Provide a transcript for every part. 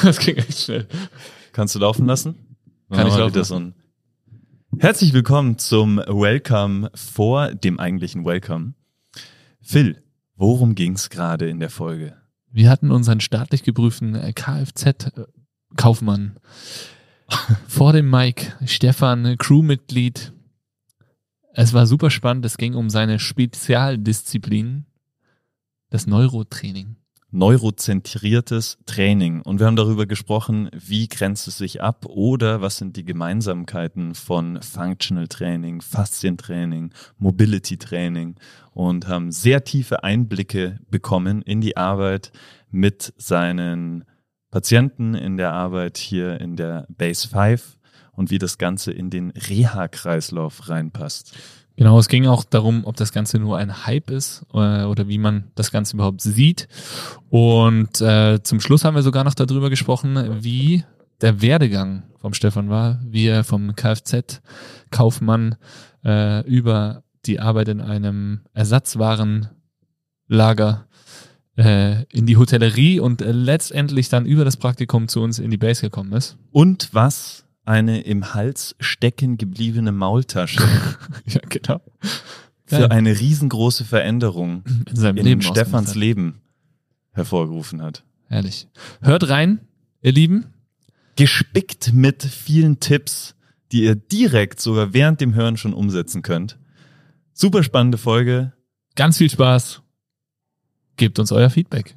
das ging echt schnell. Kannst du laufen lassen? Kann ich laufen so Herzlich willkommen zum Welcome vor dem eigentlichen Welcome. Phil, worum ging's gerade in der Folge? Wir hatten unseren staatlich geprüften äh, Kfz-Kaufmann vor dem Mike, Stefan, Crewmitglied. Es war super spannend. Es ging um seine Spezialdisziplin, das Neurotraining. Neurozentriertes Training. Und wir haben darüber gesprochen, wie grenzt es sich ab oder was sind die Gemeinsamkeiten von Functional Training, Faszientraining, Mobility Training und haben sehr tiefe Einblicke bekommen in die Arbeit mit seinen Patienten, in der Arbeit hier in der Base 5 und wie das Ganze in den Reha-Kreislauf reinpasst. Genau, es ging auch darum, ob das Ganze nur ein Hype ist äh, oder wie man das Ganze überhaupt sieht. Und äh, zum Schluss haben wir sogar noch darüber gesprochen, wie der Werdegang vom Stefan war, wie er vom Kfz-Kaufmann äh, über die Arbeit in einem Ersatzwarenlager äh, in die Hotellerie und äh, letztendlich dann über das Praktikum zu uns in die Base gekommen ist. Und was eine im Hals stecken gebliebene Maultasche ja, genau. für eine riesengroße Veränderung in seinem in Leben Stefans. Leben hervorgerufen hat. Herrlich. Hört rein, ihr Lieben. Gespickt mit vielen Tipps, die ihr direkt sogar während dem Hören schon umsetzen könnt. Super spannende Folge. Ganz viel Spaß. Gebt uns euer Feedback.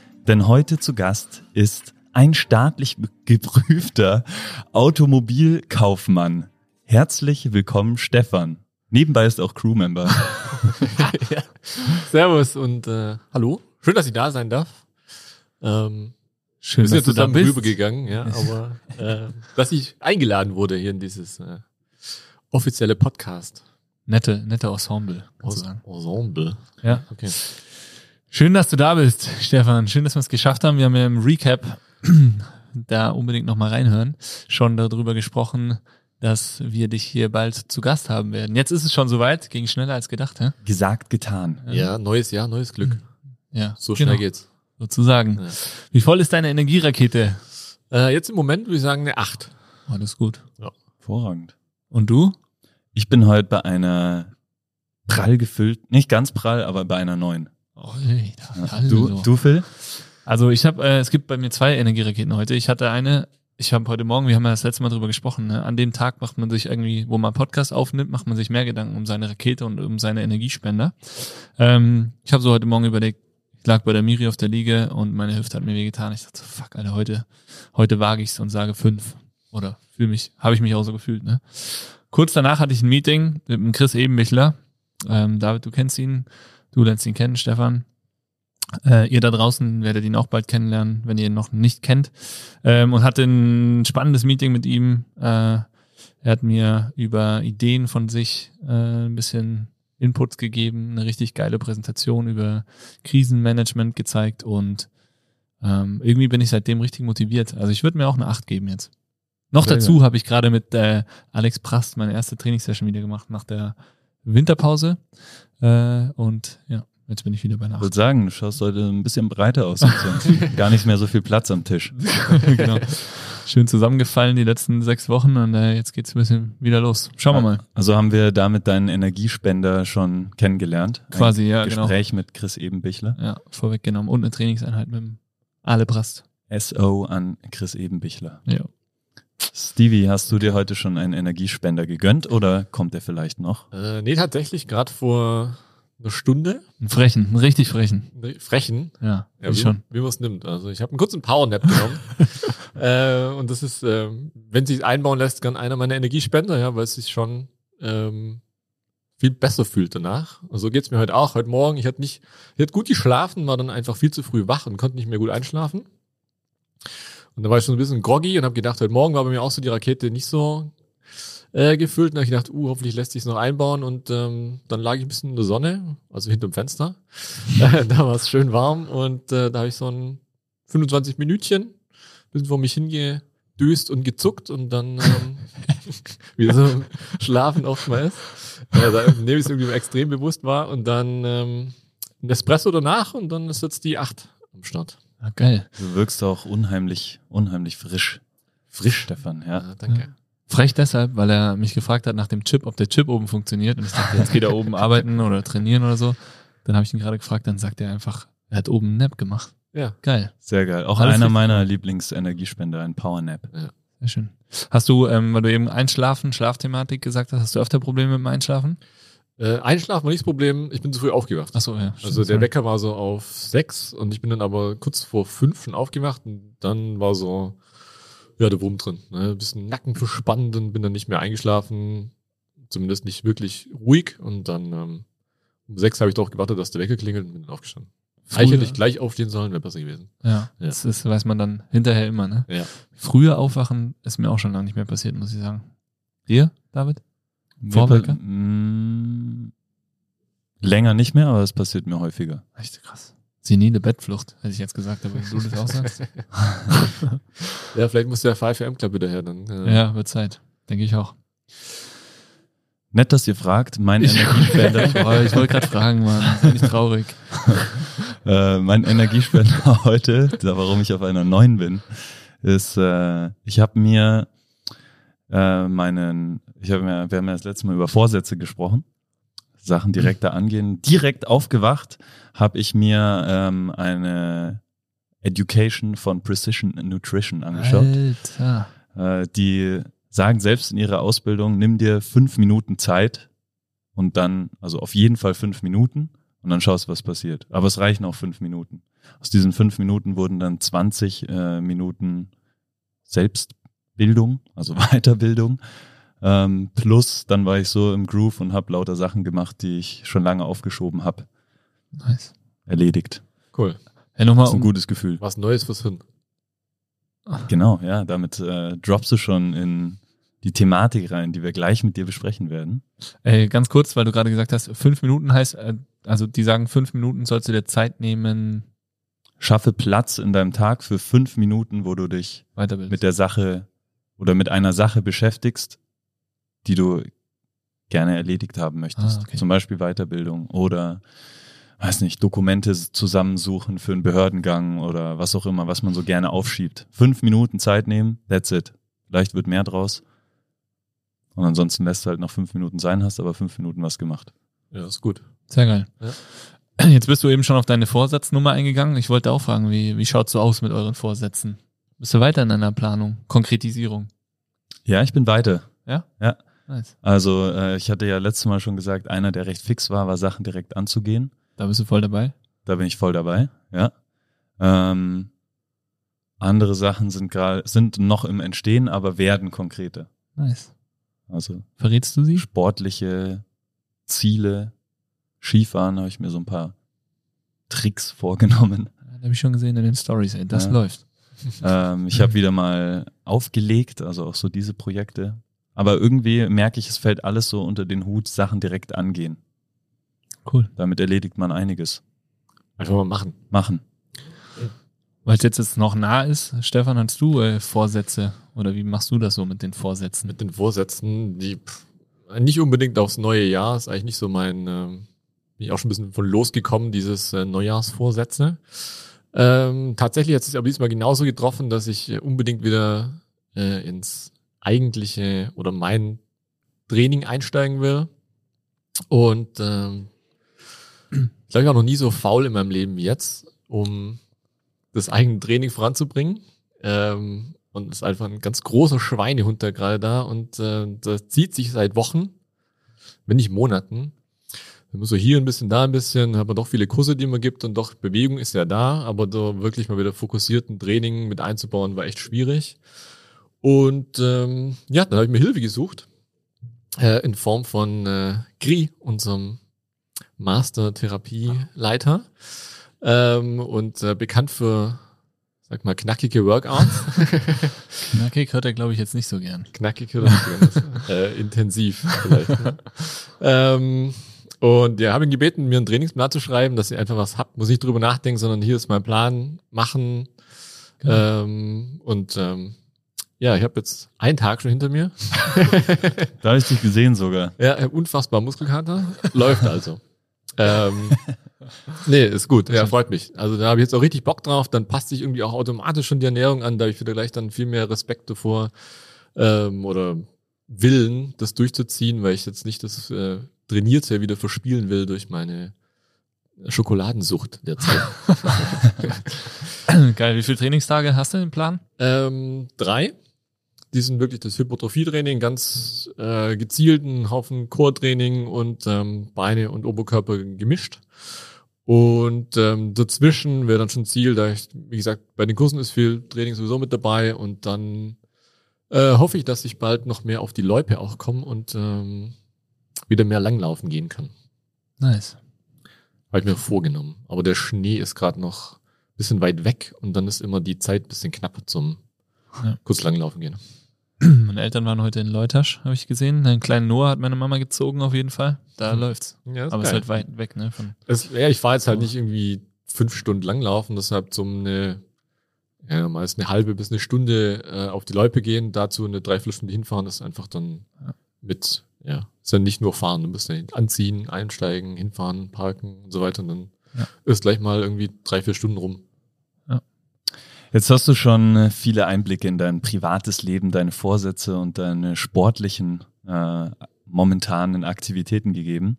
denn heute zu Gast ist ein staatlich geprüfter Automobilkaufmann. Herzlich willkommen, Stefan. Nebenbei ist auch Crewmember. ja. Servus und äh, hallo. Schön, dass ich da sein darf. Ähm, Schön, dass du da zusammen bist. rübergegangen, ja, aber äh, dass ich eingeladen wurde hier in dieses äh, offizielle Podcast. Nette, nette Ensemble. Ensemble. Ja. Okay. Schön, dass du da bist, Stefan. Schön, dass wir es geschafft haben. Wir haben ja im Recap, da unbedingt nochmal reinhören, schon darüber gesprochen, dass wir dich hier bald zu Gast haben werden. Jetzt ist es schon soweit, ging schneller als gedacht. Hä? Gesagt, getan. Ja, neues Jahr, neues Glück. Hm. Ja, so schnell genau. geht's. Sozusagen. Ja. Wie voll ist deine Energierakete? Äh, jetzt im Moment würde ich sagen eine 8. Alles gut. Ja. Hervorragend. Und du? Ich bin heute bei einer prall gefüllt, nicht ganz prall, aber bei einer 9. Du, also. du Phil? Also ich habe, äh, es gibt bei mir zwei Energieraketen heute. Ich hatte eine, ich habe heute Morgen, wir haben ja das letzte Mal drüber gesprochen, ne? an dem Tag macht man sich irgendwie, wo man Podcast aufnimmt, macht man sich mehr Gedanken um seine Rakete und um seine Energiespender. Ähm, ich habe so heute Morgen überlegt, ich lag bei der Miri auf der Liege und meine Hüfte hat mir wehgetan. Ich dachte, so, fuck, Alter, heute, heute wage ich's und sage fünf. Oder fühle mich, habe ich mich auch so gefühlt, ne? Kurz danach hatte ich ein Meeting mit dem Chris Ebenbichler. Ähm, David, du kennst ihn, du lernst ihn kennen, Stefan. Äh, ihr da draußen werdet ihn auch bald kennenlernen, wenn ihr ihn noch nicht kennt. Ähm, und hatte ein spannendes Meeting mit ihm. Äh, er hat mir über Ideen von sich äh, ein bisschen Inputs gegeben, eine richtig geile Präsentation über Krisenmanagement gezeigt und ähm, irgendwie bin ich seitdem richtig motiviert. Also ich würde mir auch eine 8 geben jetzt. Noch Sehr dazu habe ich gerade mit äh, Alex Prast meine erste Trainingssession wieder gemacht nach der Winterpause. Äh, und ja, jetzt bin ich wieder bei einer Ich 8. würde sagen, du schaust heute ein bisschen breiter aus. Gar nicht mehr so viel Platz am Tisch. genau. Schön zusammengefallen die letzten sechs Wochen und äh, jetzt geht's ein bisschen wieder los. Schauen wir mal. Also haben wir damit deinen Energiespender schon kennengelernt. Ein Quasi, ja, genau. Gespräch mit Chris Ebenbichler. Ja, vorweggenommen. Und eine Trainingseinheit mit dem Ale. SO an Chris Ebenbichler. Ja. Stevie, hast du dir heute schon einen Energiespender gegönnt oder kommt der vielleicht noch? Äh, nee, tatsächlich gerade vor einer Stunde. Ein Frechen, ein richtig Frechen. Frechen. Ja, Ja, wie, schon. wie man es nimmt. Also ich habe einen kurzen Powernap genommen. äh, und das ist, ähm, wenn sich einbauen lässt, gern einer meiner Energiespender, ja, weil es sich schon ähm, viel besser fühlt danach. Und so geht's mir heute auch. Heute Morgen, ich hatte nicht, ich hatte gut geschlafen, war dann einfach viel zu früh wach und konnte nicht mehr gut einschlafen. Und dann war ich schon ein bisschen groggy und habe gedacht, heute Morgen war bei mir auch so die Rakete nicht so äh, gefüllt. Und habe ich gedacht, uh, hoffentlich lässt sich noch einbauen. Und ähm, dann lag ich ein bisschen in der Sonne, also hinterm Fenster. da war es schön warm und äh, da habe ich so ein 25 Minütchen bisschen vor mich hingedüst und gezuckt und dann ähm, wieder so schlafen oft mal ist. Äh, da nehme ich es irgendwie extrem bewusst war und dann ähm, ein Espresso danach und dann ist jetzt die 8 am Start. Ah, geil. Du wirkst auch unheimlich, unheimlich frisch. Frisch, Stefan, ja. Ja, danke. Frech deshalb, weil er mich gefragt hat nach dem Chip, ob der Chip oben funktioniert. Und ich dachte, jetzt geht er oben arbeiten oder trainieren oder so. Dann habe ich ihn gerade gefragt, dann sagt er einfach, er hat oben einen Nap gemacht. Ja. Geil, Sehr geil. Auch Alles einer meiner Lieblingsenergiespender, ein Powernap. sehr schön. Hast du, ähm, weil du eben Einschlafen, Schlafthematik gesagt hast, hast du öfter Probleme mit dem Einschlafen? Äh, Einschlafen war nicht das Problem, ich bin zu früh aufgewacht. Achso, ja. Also stimmt, der sorry. Wecker war so auf sechs und ich bin dann aber kurz vor fünf aufgewacht und dann war so, ja, der Wurm drin. Ne? Ein bisschen Nacken verspannt und bin dann nicht mehr eingeschlafen, zumindest nicht wirklich ruhig und dann ähm, um sechs habe ich doch gewartet, dass der Wecker klingelt und bin dann aufgestanden. Eigentlich hätte ich gleich aufstehen sollen, wäre besser gewesen. Ja, Ja. das ist, weiß man dann hinterher immer, ne? Ja. Früher aufwachen ist mir auch schon lange nicht mehr passiert, muss ich sagen. Dir, David? Vorwecker? Mm, Länger nicht mehr, aber es passiert mir häufiger. Echt krass. Senile Bettflucht, hätte ich jetzt gesagt, aber wenn du das auch sagst. Ja, vielleicht muss der 5am Club wieder her dann. Äh, ja, wird Zeit. Denke ich auch. Nett, dass ihr fragt. Mein Ich, Energiespender, Boah, ich wollte gerade fragen, Mann. Bin ich traurig. äh, mein Energiespender heute, warum ich auf einer neuen bin, ist, äh, ich habe mir äh, meinen, ich habe mir, wir haben ja das letzte Mal über Vorsätze gesprochen, Sachen direkt da angehen. Direkt aufgewacht habe ich mir ähm, eine Education von Precision Nutrition angeschaut. Alter. Äh, die sagen selbst in ihrer Ausbildung, nimm dir fünf Minuten Zeit und dann, also auf jeden Fall fünf Minuten und dann schaust, was passiert. Aber es reichen auch fünf Minuten. Aus diesen fünf Minuten wurden dann 20 äh, Minuten Selbstbildung, also Weiterbildung. Ähm, plus, dann war ich so im Groove und habe lauter Sachen gemacht, die ich schon lange aufgeschoben habe, Nice. erledigt. Cool. Hey, nochmal Das ist ein um, gutes Gefühl. Was Neues fürs Hirn. Genau, ja, damit äh, droppst du schon in die Thematik rein, die wir gleich mit dir besprechen werden. ey, ganz kurz, weil du gerade gesagt hast, fünf Minuten heißt, äh, also die sagen, fünf Minuten sollst du dir Zeit nehmen, Schaffe Platz in deinem Tag für fünf Minuten, wo du dich mit der Sache oder mit einer Sache beschäftigst, die du gerne erledigt haben möchtest. Ah, okay. Zum Beispiel Weiterbildung oder, weiß nicht, Dokumente zusammensuchen für einen Behördengang oder was auch immer, was man so gerne aufschiebt. Fünf Minuten Zeit nehmen, that's it. Vielleicht wird mehr draus. Und ansonsten lässt du halt noch fünf Minuten sein, hast aber fünf Minuten was gemacht. Ja, ist gut. Sehr geil. Jetzt bist du eben schon auf deine Vorsatznummer eingegangen. Ich wollte auch fragen, wie, wie schaut's so aus mit euren Vorsätzen? Bist du weiter in deiner Planung? Konkretisierung? Ja, ich bin weiter. Nice. Also äh, ich hatte ja letztes Mal schon gesagt, einer, der recht fix war, war Sachen direkt anzugehen. Da bist du voll dabei. Da bin ich voll dabei, ja. Ähm, andere Sachen sind gerade sind noch im Entstehen, aber werden konkreter. Nice. Also Verrätst du sie? sportliche Ziele, Skifahren habe ich mir so ein paar Tricks vorgenommen. Ja, habe ich schon gesehen in den Stories, ey. Das Ja. läuft. ähm, ich habe wieder mal aufgelegt, also auch so diese Projekte. Aber irgendwie merke ich, es fällt alles so unter den Hut, Sachen direkt angehen. Cool. Damit erledigt man einiges. Einfach mal machen. Machen. Weil es jetzt, jetzt noch nah ist, Stefan, hast du äh, Vorsätze? Oder wie machst du das so mit den Vorsätzen? Mit den Vorsätzen, die pff, nicht unbedingt aufs neue Jahr, ist eigentlich nicht so mein, ähm, bin ich auch schon ein bisschen von losgekommen, dieses äh, Neujahrsvorsätze. Ähm, tatsächlich hat es sich aber diesmal genauso getroffen, dass ich äh, unbedingt wieder äh, ins eigentliche oder mein Training einsteigen will. Und ähm, ich glaube, ich war noch nie so faul in meinem Leben wie jetzt, um das eigene Training voranzubringen. Ähm, und es ist einfach ein ganz großer Schweinehund da gerade da und äh, das zieht sich seit Wochen, wenn nicht Monaten. Dann muss so hier ein bisschen, da ein bisschen, hat man doch viele Kurse, die man gibt und doch Bewegung ist ja da, aber so wirklich mal wieder fokussierten Training mit einzubauen, war echt schwierig. Und ähm, ja, dann habe ich mir Hilfe gesucht äh, in Form von äh, Gri, unserem Master-Therapieleiter ähm, und äh, bekannt für, sag mal, knackige Workouts. Knackig hört er, glaube ich, jetzt nicht so gern. Knackig oder äh, intensiv vielleicht. Ne? ähm, und ja, habe ihn gebeten, mir einen Trainingsplan zu schreiben, dass ihr einfach was habt, muss nicht drüber nachdenken, sondern hier ist mein Plan, machen. Genau. Ähm, und ähm, ja, ich habe jetzt einen Tag schon hinter mir. Da habe ich dich gesehen sogar. Ja, ich hab unfassbar Muskelkater. Läuft also. ähm, nee, ist gut. Ja, freut mich. Also da habe ich jetzt auch richtig Bock drauf. Dann passt sich irgendwie auch automatisch schon die Ernährung an. Da habe ich wieder gleich dann viel mehr Respekt davor ähm, oder Willen, das durchzuziehen, weil ich jetzt nicht das äh, Trainierte wieder verspielen will durch meine Schokoladensucht derzeit. Geil. Wie viele Trainingstage hast du im Plan? ähm, drei. Die sind wirklich das Hypertrophie-Training, ganz äh, gezielten Haufen Core-Training und ähm, Beine und Oberkörper gemischt. Und ähm, dazwischen wäre dann schon Ziel, da ich, wie gesagt, bei den Kursen ist viel Training sowieso mit dabei und dann äh, hoffe ich, dass ich bald noch mehr auf die Loipe auch komme und ähm, wieder mehr langlaufen gehen kann. Nice. Habe ich mir vorgenommen. Aber der Schnee ist gerade noch ein bisschen weit weg und dann ist immer die Zeit ein bisschen knapp zum Ja. kurz langlaufen gehen. Meine Eltern waren heute in Leutasch, habe ich gesehen. Einen kleinen Noah hat meine Mama gezogen auf jeden Fall. Da Mhm. läuft's. Ja, Aber es ist halt weit weg, ne? Es, ja, ich fahre jetzt halt nicht irgendwie fünf Stunden langlaufen, deshalb zum eine, ja, meist eine halbe bis eine Stunde äh, auf die Loipe gehen, dazu eine Dreiviertelstunde hinfahren, ist einfach dann mit, ja, ist dann nicht nur fahren, du musst dann anziehen, einsteigen, hinfahren, parken und so weiter und dann Ja. ist gleich mal irgendwie drei, vier Stunden rum. Jetzt hast du schon äh, viele Einblicke in dein privates Leben, deine Vorsätze und deine sportlichen äh, momentanen Aktivitäten gegeben.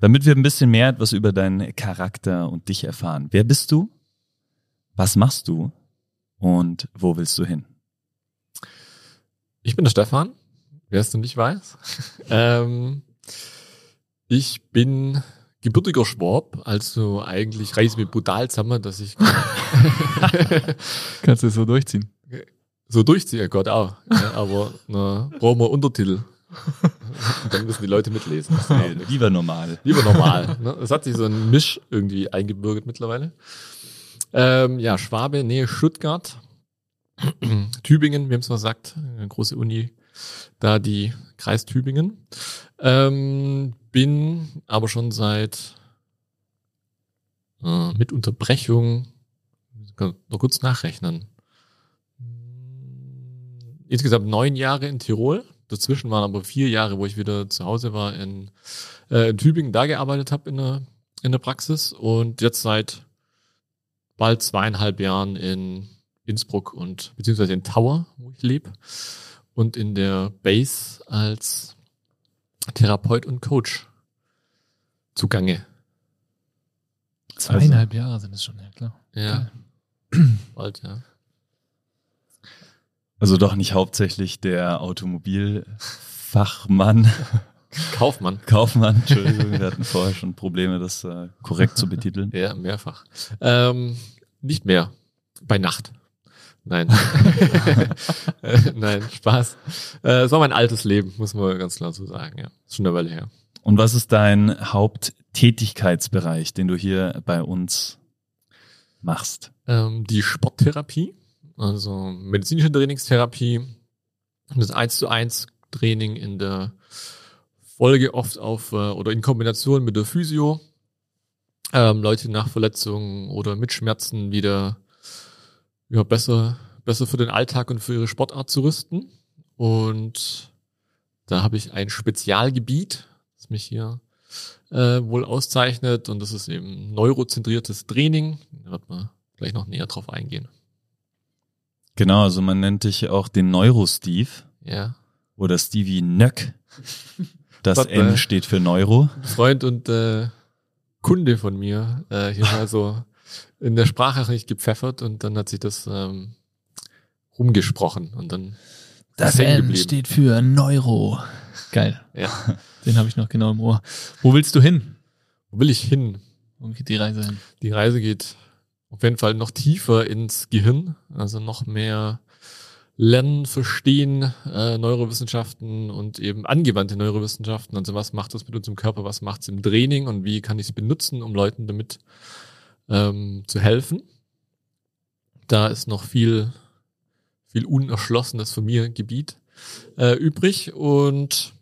Damit wir ein bisschen mehr etwas über deinen Charakter und dich erfahren. Wer bist du? Was machst du? Und wo willst du hin? Ich bin der Stefan, wer es noch nicht weiß. ähm, ich bin gebürtiger Schwab, also eigentlich reiß mich brutal zusammen, dass ich Kannst du es so durchziehen? so durchziehe, ja Gott auch. Ja, aber na, brauchen wir Untertitel. Dann müssen die Leute mitlesen. Das nicht. Lieber normal. Lieber normal. Ne? Es hat sich so ein Misch irgendwie eingebürgert mittlerweile. Ähm, ja, Schwabe, Nähe Stuttgart. Tübingen, wie man es mal sagt, eine große Uni, da die Kreis Tübingen. Ähm, bin aber schon seit äh, mit Unterbrechung, noch kurz nachrechnen, insgesamt neun Jahre in Tirol. Dazwischen waren aber vier Jahre, wo ich wieder zu Hause war in, äh, in Tübingen, da gearbeitet habe in der, in der Praxis und jetzt seit bald zweieinhalb Jahren in Innsbruck und beziehungsweise in Tower, wo ich lebe und in der Base als Therapeut und Coach zugange. Zweieinhalb Jahre sind es schon, ja klar. Ja. Bald, ja. Also doch nicht hauptsächlich der Automobilfachmann, Kaufmann. Kaufmann, Entschuldigung, wir hatten vorher schon Probleme, das äh, korrekt zu betiteln. Ja, mehrfach. Ähm, nicht mehr. Bei Nacht. Nein. Nein, Spaß. Äh, Es war mein altes Leben, muss man ganz klar so sagen, ja. Ist schon eine Weile her. Und was ist dein Haupttätigkeitsbereich, den du hier bei uns machst? Ähm, die Sporttherapie, also medizinische Trainingstherapie, das 1 zu 1 Training in der Folge oft auf äh, oder in Kombination mit der Physio. Ähm, Leute nach Verletzungen oder mit Schmerzen wieder ja, besser, besser für den Alltag und für ihre Sportart zu rüsten. Und da habe ich ein Spezialgebiet, das mich hier äh, wohl auszeichnet. Und das ist eben neurozentriertes Training. Da wird man gleich noch näher drauf eingehen. Genau, also man nennt dich auch den Neuro-Steve Ja. oder Stevie Nöck. Das. N steht für Neuro. Freund und äh, Kunde von mir äh, hier mal so in der Sprache nicht gepfeffert und dann hat sich das ähm, rumgesprochen und dann Das N steht für Neuro. Geil. Ja. Den habe ich noch genau im Ohr. Wo willst du hin? Wo will ich hin? Wo geht die Reise hin? Die Reise geht auf jeden Fall noch tiefer ins Gehirn, also noch mehr Lernen, Verstehen, äh, Neurowissenschaften und eben angewandte Neurowissenschaften. Also was macht das mit unserem Körper, was macht es im Training und wie kann ich es benutzen, um Leuten damit ähm, zu helfen. Da ist noch viel, viel unerschlossenes von mir Gebiet äh, übrig und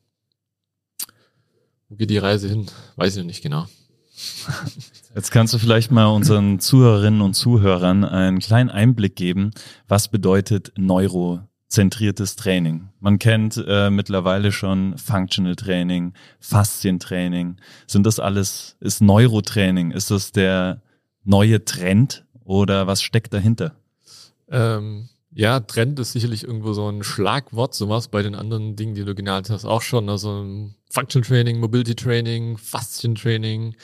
wo geht die Reise hin? Weiß ich noch nicht genau. Jetzt kannst du vielleicht mal unseren Zuhörerinnen und Zuhörern einen kleinen Einblick geben, was bedeutet neurozentriertes Training. Man kennt äh, mittlerweile schon Functional Training, Faszientraining. Sind das alles, ist Neurotraining, ist das der neue Trend oder was steckt dahinter? Ähm, ja, Trend ist sicherlich irgendwo so ein Schlagwort, so was bei den anderen Dingen, die du genannt hast, auch schon. Also Functional Training, Mobility Training, Faszientraining, Training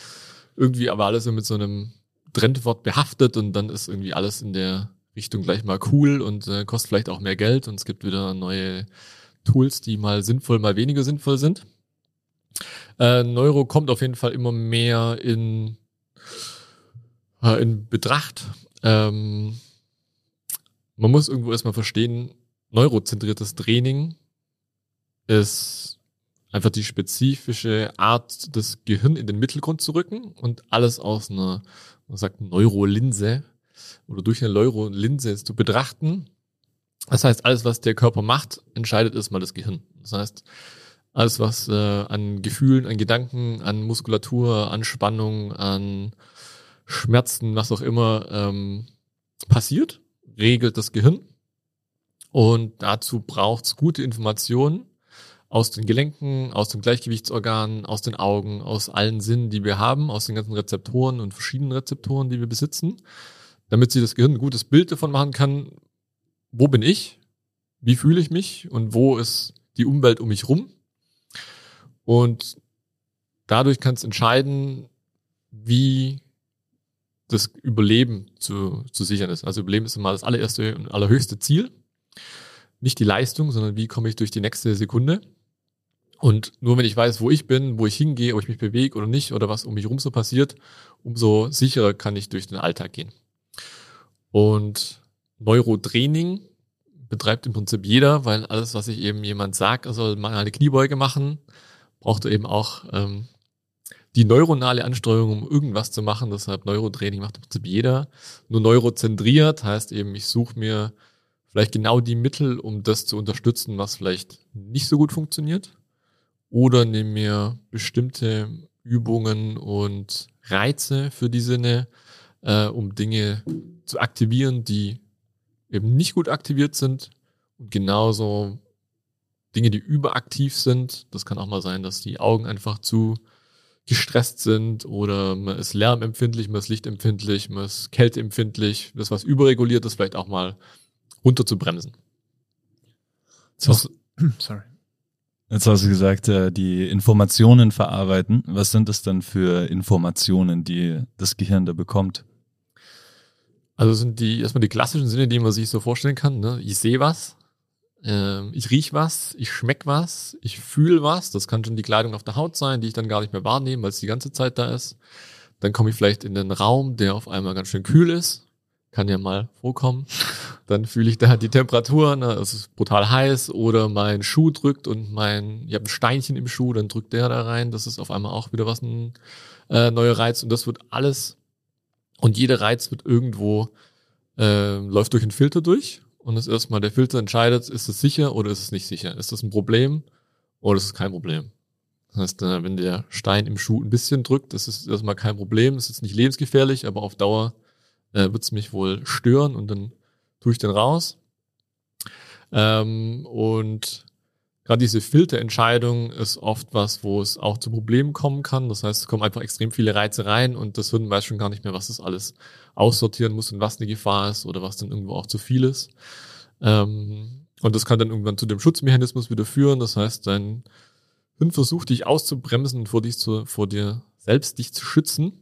irgendwie aber alles mit so einem Trendwort behaftet und dann ist irgendwie alles in der Richtung gleich mal cool und äh, kostet vielleicht auch mehr Geld und es gibt wieder neue Tools, die mal sinnvoll, mal weniger sinnvoll sind. Äh, Neuro kommt auf jeden Fall immer mehr in, äh, in Betracht. Ähm, man muss irgendwo erstmal verstehen, neurozentriertes Training ist einfach die spezifische Art, das Gehirn in den Mittelgrund zu rücken und alles aus einer, man sagt, Neurolinse oder durch eine Neurolinse zu betrachten. Das heißt, alles, was der Körper macht, entscheidet erstmal das Gehirn. Das heißt, alles, was äh, an Gefühlen, an Gedanken, an Muskulatur, an Spannung, an Schmerzen, was auch immer ähm, passiert, regelt das Gehirn. Und dazu braucht's gute Informationen aus den Gelenken, aus dem Gleichgewichtsorgan, aus den Augen, aus allen Sinnen, die wir haben, aus den ganzen Rezeptoren und verschiedenen Rezeptoren, die wir besitzen, damit sich das Gehirn ein gutes Bild davon machen kann, wo bin ich, wie fühle ich mich und wo ist die Umwelt um mich rum. Und dadurch kann es entscheiden, wie das Überleben zu, zu sichern ist. Also Überleben ist immer das allererste und allerhöchste Ziel. Nicht die Leistung, sondern wie komme ich durch die nächste Sekunde. Und nur wenn ich weiß, wo ich bin, wo ich hingehe, ob ich mich bewege oder nicht oder was um mich herum so passiert, umso sicherer kann ich durch den Alltag gehen. Und Neurotraining betreibt im Prinzip jeder, weil alles, was ich eben jemand sagt, soll mal eine Kniebeuge machen, braucht er eben auch ähm, die neuronale Ansteuerung, um irgendwas zu machen. Deshalb Neurotraining macht im Prinzip jeder. Nur neurozentriert heißt eben, ich suche mir vielleicht genau die Mittel, um das zu unterstützen, was vielleicht nicht so gut funktioniert oder nehme mir bestimmte Übungen und Reize für die Sinne, äh, um Dinge zu aktivieren, die eben nicht gut aktiviert sind und genauso Dinge, die überaktiv sind. Das kann auch mal sein, dass die Augen einfach zu gestresst sind oder man ist lärmempfindlich, man ist lichtempfindlich, man ist kälteempfindlich. Das, was überreguliert ist, vielleicht auch mal runter zu bremsen. So, sorry. Jetzt hast du gesagt, äh, die Informationen verarbeiten. Was sind das dann für Informationen, die das Gehirn da bekommt? Also sind die erstmal die klassischen Sinne, die man sich so vorstellen kann. Ne? Ich sehe was, äh, ich riech was, ich schmeck was, ich fühle was. Das kann schon die Kleidung auf der Haut sein, die ich dann gar nicht mehr wahrnehme, weil es die ganze Zeit da ist. Dann komme ich vielleicht in den Raum, der auf einmal ganz schön kühl ist kann ja mal vorkommen. Dann fühle ich da die Temperatur, ne, es ist brutal heiß oder mein Schuh drückt und mein, ich habe ein Steinchen im Schuh, dann drückt der da rein. Das ist auf einmal auch wieder was ein äh, neuer Reiz und das wird alles und jeder Reiz wird irgendwo äh, läuft durch einen Filter durch und das erstmal der Filter entscheidet, ist es sicher oder ist es nicht sicher? Ist das ein Problem oder ist es kein Problem? Das heißt, äh, wenn der Stein im Schuh ein bisschen drückt, das ist erstmal kein Problem, das ist nicht lebensgefährlich, aber auf Dauer äh, wird es mich wohl stören und dann tue ich den raus. Ähm, und gerade diese Filterentscheidung ist oft was, wo es auch zu Problemen kommen kann. Das heißt, es kommen einfach extrem viele Reize rein und das Hirn weiß schon gar nicht mehr, was das alles aussortieren muss und was eine Gefahr ist oder was dann irgendwo auch zu viel ist. Ähm, und das kann dann irgendwann zu dem Schutzmechanismus wieder führen. Das heißt, dein Hirn versucht dich auszubremsen und vor, dich zu, vor dir selbst dich zu schützen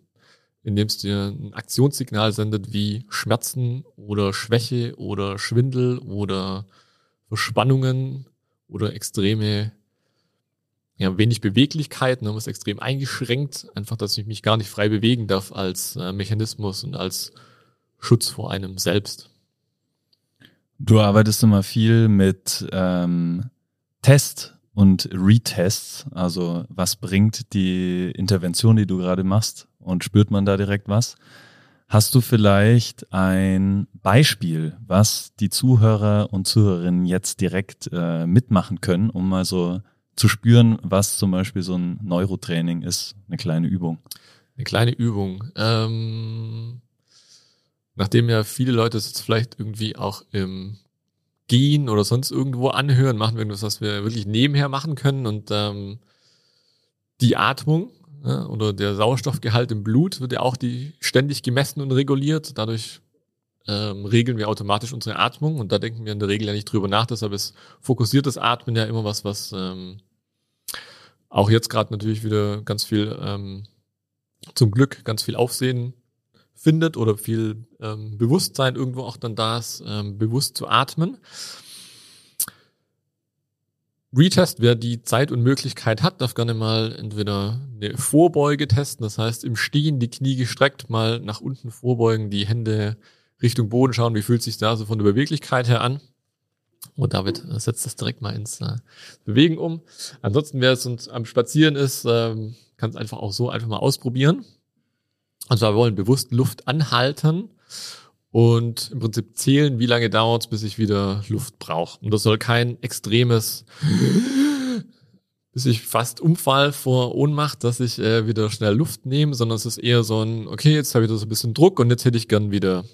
indem es dir ein Aktionssignal sendet wie Schmerzen oder Schwäche oder Schwindel oder Verspannungen oder extreme, ja, wenig Beweglichkeit, ne, ist extrem eingeschränkt, einfach, dass ich mich gar nicht frei bewegen darf als äh, Mechanismus und als Schutz vor einem selbst. Du arbeitest immer viel mit ähm, Test und Retests. Also was bringt die Intervention, die du gerade machst und spürt man da direkt was? Hast du vielleicht ein Beispiel, was die Zuhörer und Zuhörerinnen jetzt direkt äh, mitmachen können, um mal so zu spüren, was zum Beispiel so ein Neurotraining ist, eine kleine Übung? Eine kleine Übung. Ähm, nachdem ja viele Leute es jetzt vielleicht irgendwie auch im Gehen oder sonst irgendwo anhören, machen wir irgendwas, was wir wirklich nebenher machen können und ähm, die Atmung ja, oder der Sauerstoffgehalt im Blut wird ja auch die ständig gemessen und reguliert. Dadurch ähm, regeln wir automatisch unsere Atmung und da denken wir in der Regel ja nicht drüber nach. Deshalb ist fokussiertes Atmen ja immer was, was ähm, auch jetzt gerade natürlich wieder ganz viel ähm, zum Glück ganz viel Aufsehen findet oder viel ähm, Bewusstsein irgendwo auch dann da ist, ähm, bewusst zu atmen. Retest, wer die Zeit und Möglichkeit hat, darf gerne mal entweder eine Vorbeuge testen, das heißt im Stehen die Knie gestreckt, mal nach unten vorbeugen, die Hände Richtung Boden schauen, wie fühlt sich da so von der Beweglichkeit her an. Und David setzt das direkt mal ins äh, Bewegen um. Ansonsten, wer es uns am Spazieren ist, ähm, kann es einfach auch so einfach mal ausprobieren. Also wir wollen bewusst Luft anhalten und im Prinzip zählen, wie lange dauert es, bis ich wieder Luft brauche. Und das soll kein extremes, bis ich fast umfall vor Ohnmacht, dass ich äh, wieder schnell Luft nehme, sondern es ist eher so ein, okay, jetzt habe ich da so ein bisschen Druck und jetzt hätte ich gern wieder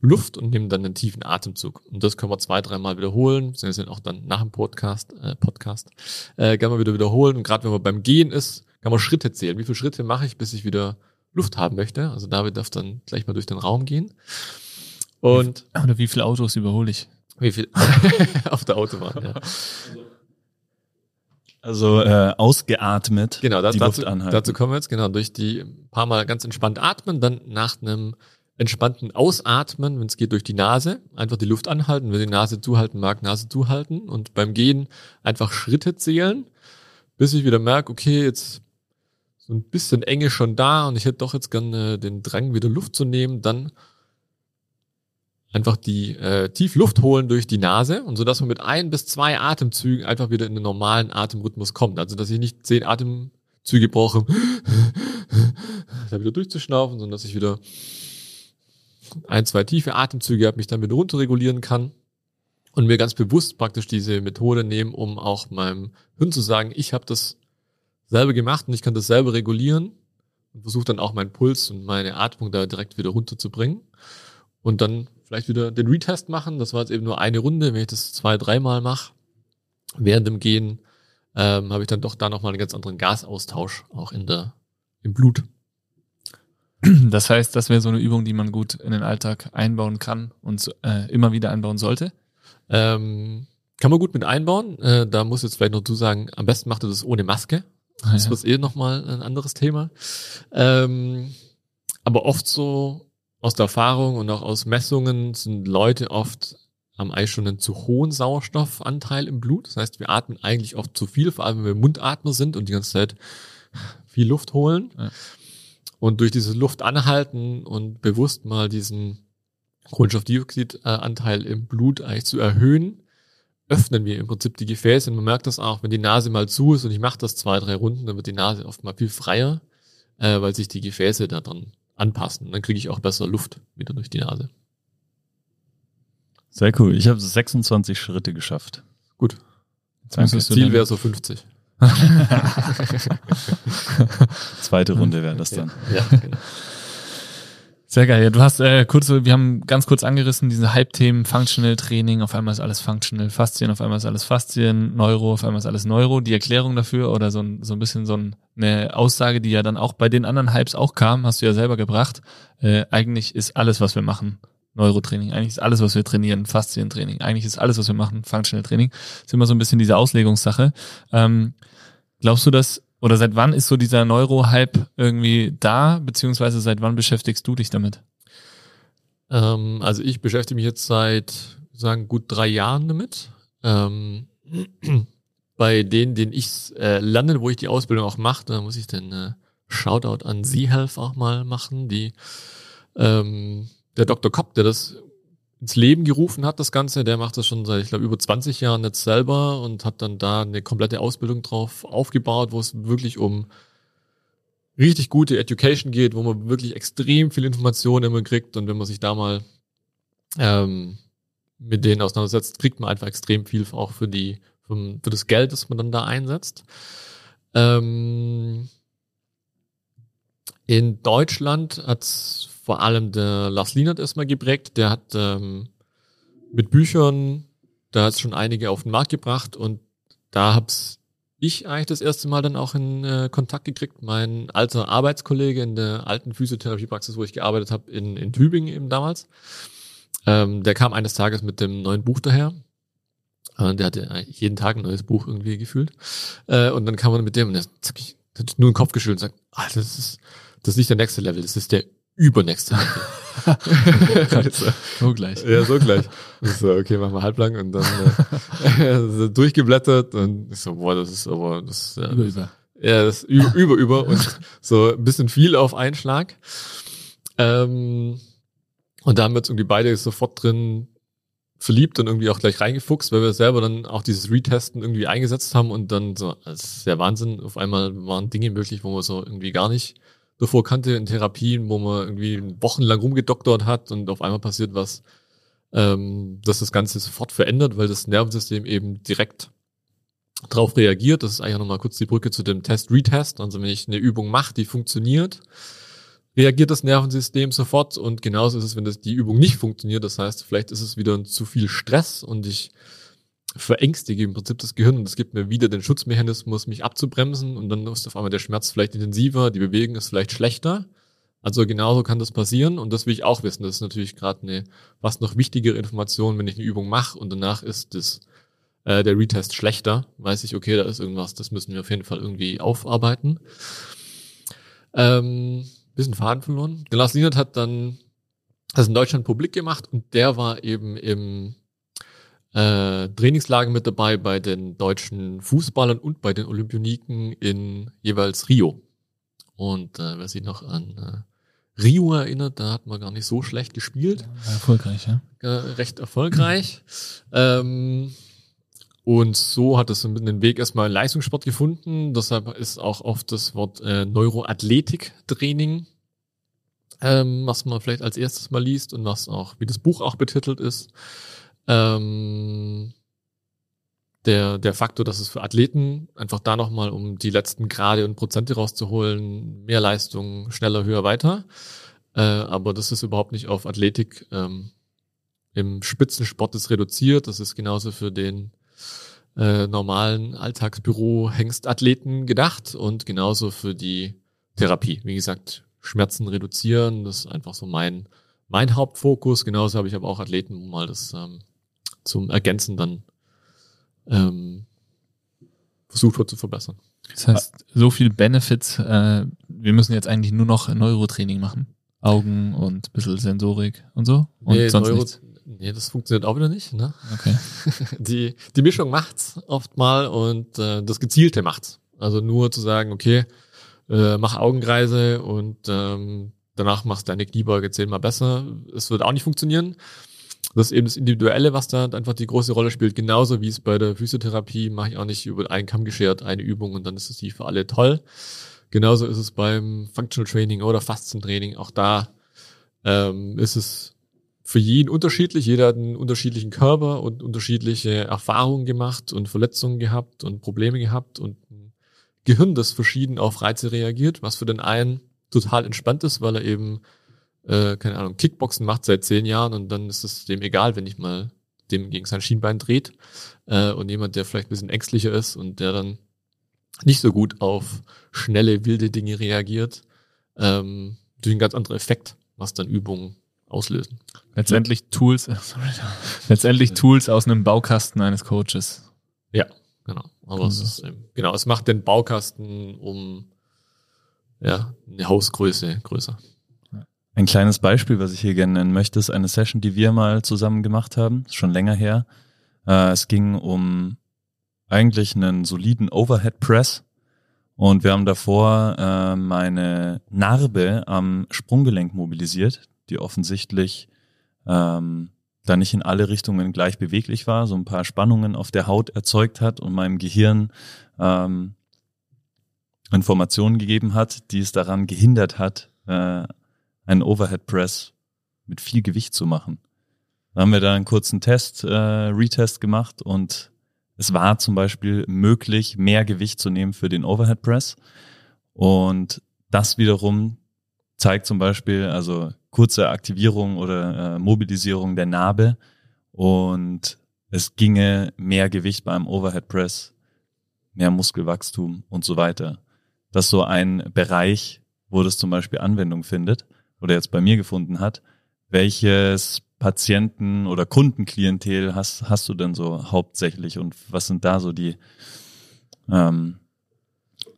Luft und nehme dann einen tiefen Atemzug. Und das können wir zwei, dreimal wiederholen. Wir sind auch dann nach dem Podcast, äh, Podcast, äh, gerne mal wieder wiederholen. Und gerade wenn man beim Gehen ist, kann man Schritte zählen. Wie viele Schritte mache ich, bis ich wieder Luft haben möchte? Also David darf dann gleich mal durch den Raum gehen. Und oder wie viele Autos überhole ich? Wie viel auf der Autobahn, ja. Also äh, ausgeatmet. Genau, das, dazu, dazu kommen wir jetzt, genau, durch die paar Mal ganz entspannt atmen, dann nach einem entspannten Ausatmen, wenn es geht durch die Nase, einfach die Luft anhalten, wenn die Nase zuhalten mag, Nase zuhalten. Und beim Gehen einfach Schritte zählen, bis ich wieder merke, okay, jetzt so ein bisschen Enge schon da und ich hätte doch jetzt gerne den Drang, wieder Luft zu nehmen, dann einfach die äh, tief Luft holen durch die Nase und so dass man mit ein bis zwei Atemzügen einfach wieder in den normalen Atemrhythmus kommt. Also dass ich nicht zehn Atemzüge brauche, da wieder durchzuschnaufen, sondern dass ich wieder ein, zwei tiefe Atemzüge habe, mich wieder runterregulieren kann und mir ganz bewusst praktisch diese Methode nehmen, um auch meinem Hirn zu sagen, ich habe das selber gemacht und ich kann das selber regulieren und versuche dann auch meinen Puls und meine Atmung da direkt wieder runterzubringen und dann vielleicht wieder den Retest machen. Das war jetzt eben nur eine Runde. Wenn ich das zwei, dreimal mache, während dem Gehen, ähm, habe ich dann doch da nochmal einen ganz anderen Gasaustausch auch in der, im Blut. Das heißt, das wäre so eine Übung, die man gut in den Alltag einbauen kann und äh, immer wieder einbauen sollte. Ähm, kann man gut mit einbauen. Äh, da muss jetzt vielleicht noch zu sagen, am besten macht ihr das ohne Maske. Das ja. ist eh nochmal ein anderes Thema. Ähm, aber oft so aus der Erfahrung und auch aus Messungen sind Leute oft haben eigentlich schon einen zu hohen Sauerstoffanteil im Blut. Das heißt, wir atmen eigentlich oft zu viel, vor allem wenn wir Mundatmer sind und die ganze Zeit viel Luft holen. Ja. Und durch dieses Luft anhalten und bewusst mal diesen Kohlenstoffdioxidanteil im Blut eigentlich zu erhöhen, öffnen wir im Prinzip die Gefäße. Und man merkt das auch, wenn die Nase mal zu ist und ich mache das zwei, drei Runden, dann wird die Nase oft mal viel freier, äh, weil sich die Gefäße da dran anpassen. dann kriege ich auch besser Luft wieder durch die Nase. Sehr cool. Ich habe 26 Schritte geschafft. Gut. Das Ziel wäre so 50. Zweite Runde wäre das dann. Ja, ja genau. Sehr geil. Ja, du hast äh, kurz, wir haben ganz kurz angerissen, diese Hype-Themen, Functional Training, auf einmal ist alles Functional, Faszien, auf einmal ist alles Faszien, Neuro, auf einmal ist alles Neuro. Die Erklärung dafür oder so ein, so ein bisschen so ein, eine Aussage, die ja dann auch bei den anderen Hypes auch kam, hast du ja selber gebracht. Äh, eigentlich ist alles, was wir machen, Neurotraining. Eigentlich ist alles, was wir trainieren, Faszientraining. Eigentlich ist alles, was wir machen, Functional Training. Ist immer so ein bisschen diese Auslegungssache. Ähm, glaubst du, dass oder seit wann ist so dieser Neuro-Hype irgendwie da, beziehungsweise seit wann beschäftigst du dich damit? Ähm, also ich beschäftige mich jetzt seit, sagen, gut drei Jahren damit. Ähm, bei denen, den ich äh, lande, wo ich die Ausbildung auch mache, da muss ich den äh, Shoutout an Z-Health auch mal machen, die ähm, der Dr. Kopp, der das ins Leben gerufen hat, das Ganze. Der macht das schon seit, ich glaube, über 20 Jahren jetzt selber und hat dann da eine komplette Ausbildung drauf aufgebaut, wo es wirklich um richtig gute Education geht, wo man wirklich extrem viel Informationen immer kriegt und wenn man sich da mal ähm, mit denen auseinandersetzt, kriegt man einfach extrem viel auch für die für, das Geld, das man dann da einsetzt. Ähm, in Deutschland hat's vor allem der Lars Lienert erstmal geprägt. Der hat ähm, mit Büchern, da hat schon einige auf den Markt gebracht und da hab's ich eigentlich das erste Mal dann auch in äh, Kontakt gekriegt. Mein alter Arbeitskollege in der alten Physiotherapiepraxis, wo ich gearbeitet habe, in, in Tübingen eben damals, ähm, der kam eines Tages mit dem neuen Buch daher. Äh, der hatte jeden Tag ein neues Buch irgendwie gefühlt. Äh, und dann kam man mit dem und der zack, hat nur den Kopf geschüttelt und sagt, ah, das ist, das ist nicht der nächste Level, das ist der übernächste Level. so gleich. Ja, so gleich. so, okay, machen wir halblang und dann äh, so durchgeblättert und ich so, boah, das ist aber das ja, über, über. Ja, das ist über, über, über und so ein bisschen viel auf einen Schlag. Ähm, und da haben wir jetzt irgendwie beide sofort drin verliebt und irgendwie auch gleich reingefuchst, weil wir selber dann auch dieses Retesten irgendwie eingesetzt haben und dann so, das ist der Wahnsinn, auf einmal waren Dinge möglich, wo man so irgendwie gar nicht davor kannte in Therapien, wo man irgendwie wochenlang rumgedoktert hat und auf einmal passiert was, ähm, dass das Ganze sofort verändert, weil das Nervensystem eben direkt drauf reagiert. Das ist eigentlich nochmal kurz die Brücke zu dem Test-Retest. Also wenn ich eine Übung mache, die funktioniert, reagiert das Nervensystem sofort und genauso ist es, wenn das die Übung nicht funktioniert. Das heißt, vielleicht ist es wieder zu viel Stress und ich verängstige im Prinzip das Gehirn und es gibt mir wieder den Schutzmechanismus, mich abzubremsen und dann ist auf einmal der Schmerz vielleicht intensiver, die Bewegung ist vielleicht schlechter. Also genauso kann das passieren und das will ich auch wissen. Das ist natürlich gerade eine was noch wichtigere Information, wenn ich eine Übung mache und danach ist das äh, der Retest schlechter, weiß ich, okay, da ist irgendwas, das müssen wir auf jeden Fall irgendwie aufarbeiten. Ähm, bisschen Faden verloren. Der Lars Lienert hat dann das in Deutschland publik gemacht und der war eben im äh, Trainingslager mit dabei bei den deutschen Fußballern und bei den Olympioniken in jeweils Rio. Und äh, wer sich noch an äh, Rio erinnert, da hat man gar nicht so schlecht gespielt. Ja, erfolgreich, ja. Äh, recht erfolgreich. ähm, und so hat es den Weg erstmal in Leistungssport gefunden. Deshalb ist auch oft das Wort äh, Neuroathletik-Training, ähm, was man vielleicht als erstes mal liest und was auch, wie das Buch auch betitelt ist. Ähm, der, der Faktor, dass es für Athleten einfach da nochmal, um die letzten Grade und Prozente rauszuholen, mehr Leistung, schneller, höher, weiter. Äh, aber das ist überhaupt nicht auf Athletik ähm, im Spitzensport ist reduziert. Das ist genauso für den äh, normalen Alltagsbüro-Hengstathleten gedacht und genauso für die Therapie. Wie gesagt, Schmerzen reduzieren, das ist einfach so mein, mein Hauptfokus. Genauso habe ich aber auch Athleten, wo mal das ähm, zum Ergänzen dann ähm, versucht wird zu verbessern. Das heißt, so viel Benefits, äh, wir müssen jetzt eigentlich nur noch Neurotraining machen. Augen und ein bisschen Sensorik und so. Und nee, sonst Neuro, nichts. nee, das funktioniert auch wieder nicht. Ne? Okay. Die, die Mischung macht's oft mal und äh, das Gezielte macht's. Also nur zu sagen, okay, äh, mach Augenkreise und ähm, danach machst deine Kniebeuge zehnmal besser. Es wird auch nicht funktionieren. Das ist eben das Individuelle, was da einfach die große Rolle spielt. Genauso wie es bei der Physiotherapie mache ich auch nicht über einen Kamm geschert eine Übung und dann ist es die für alle toll. Genauso ist es beim Functional Training oder Faszientraining. Auch da ähm, ist es für jeden unterschiedlich. Jeder hat einen unterschiedlichen Körper und unterschiedliche Erfahrungen gemacht und Verletzungen gehabt und Probleme gehabt und ein Gehirn, das verschieden auf Reize reagiert, was für den einen total entspannt ist, weil er eben, äh, keine Ahnung, Kickboxen macht seit zehn Jahren und dann ist es dem egal, wenn ich mal dem gegen sein Schienbein dreht. Äh, und jemand, der vielleicht ein bisschen ängstlicher ist und der dann nicht so gut auf schnelle, wilde Dinge reagiert, ähm, durch ein ganz anderer Effekt, was dann Übungen auslösen. Letztendlich Tools, äh, sorry, letztendlich Tools aus einem Baukasten eines Coaches. Ja, genau. Aber es ist, genau, es macht den Baukasten um ja, eine Hausgröße größer. Ein kleines Beispiel, was ich hier gerne nennen möchte, ist eine Session, die wir mal zusammen gemacht haben, schon länger her. Äh, es ging um eigentlich einen soliden Overhead Press und wir haben davor meine Narbe am Sprunggelenk mobilisiert, die offensichtlich ähm, da nicht in alle Richtungen gleich beweglich war, so ein paar Spannungen auf der Haut erzeugt hat und meinem Gehirn ähm, Informationen gegeben hat, die es daran gehindert hat, äh, einen Overhead Press mit viel Gewicht zu machen. Da haben wir da einen kurzen Test, äh, Retest gemacht und es war zum Beispiel möglich, mehr Gewicht zu nehmen für den Overhead Press. Und das wiederum zeigt zum Beispiel, also kurze Aktivierung oder äh, Mobilisierung der Narbe und es ginge mehr Gewicht beim Overhead Press, mehr Muskelwachstum und so weiter. Das ist so ein Bereich, wo das zum Beispiel Anwendung findet oder jetzt bei mir gefunden hat. Welches Patienten- oder Kundenklientel hast, hast du denn so hauptsächlich und was sind da so die ähm,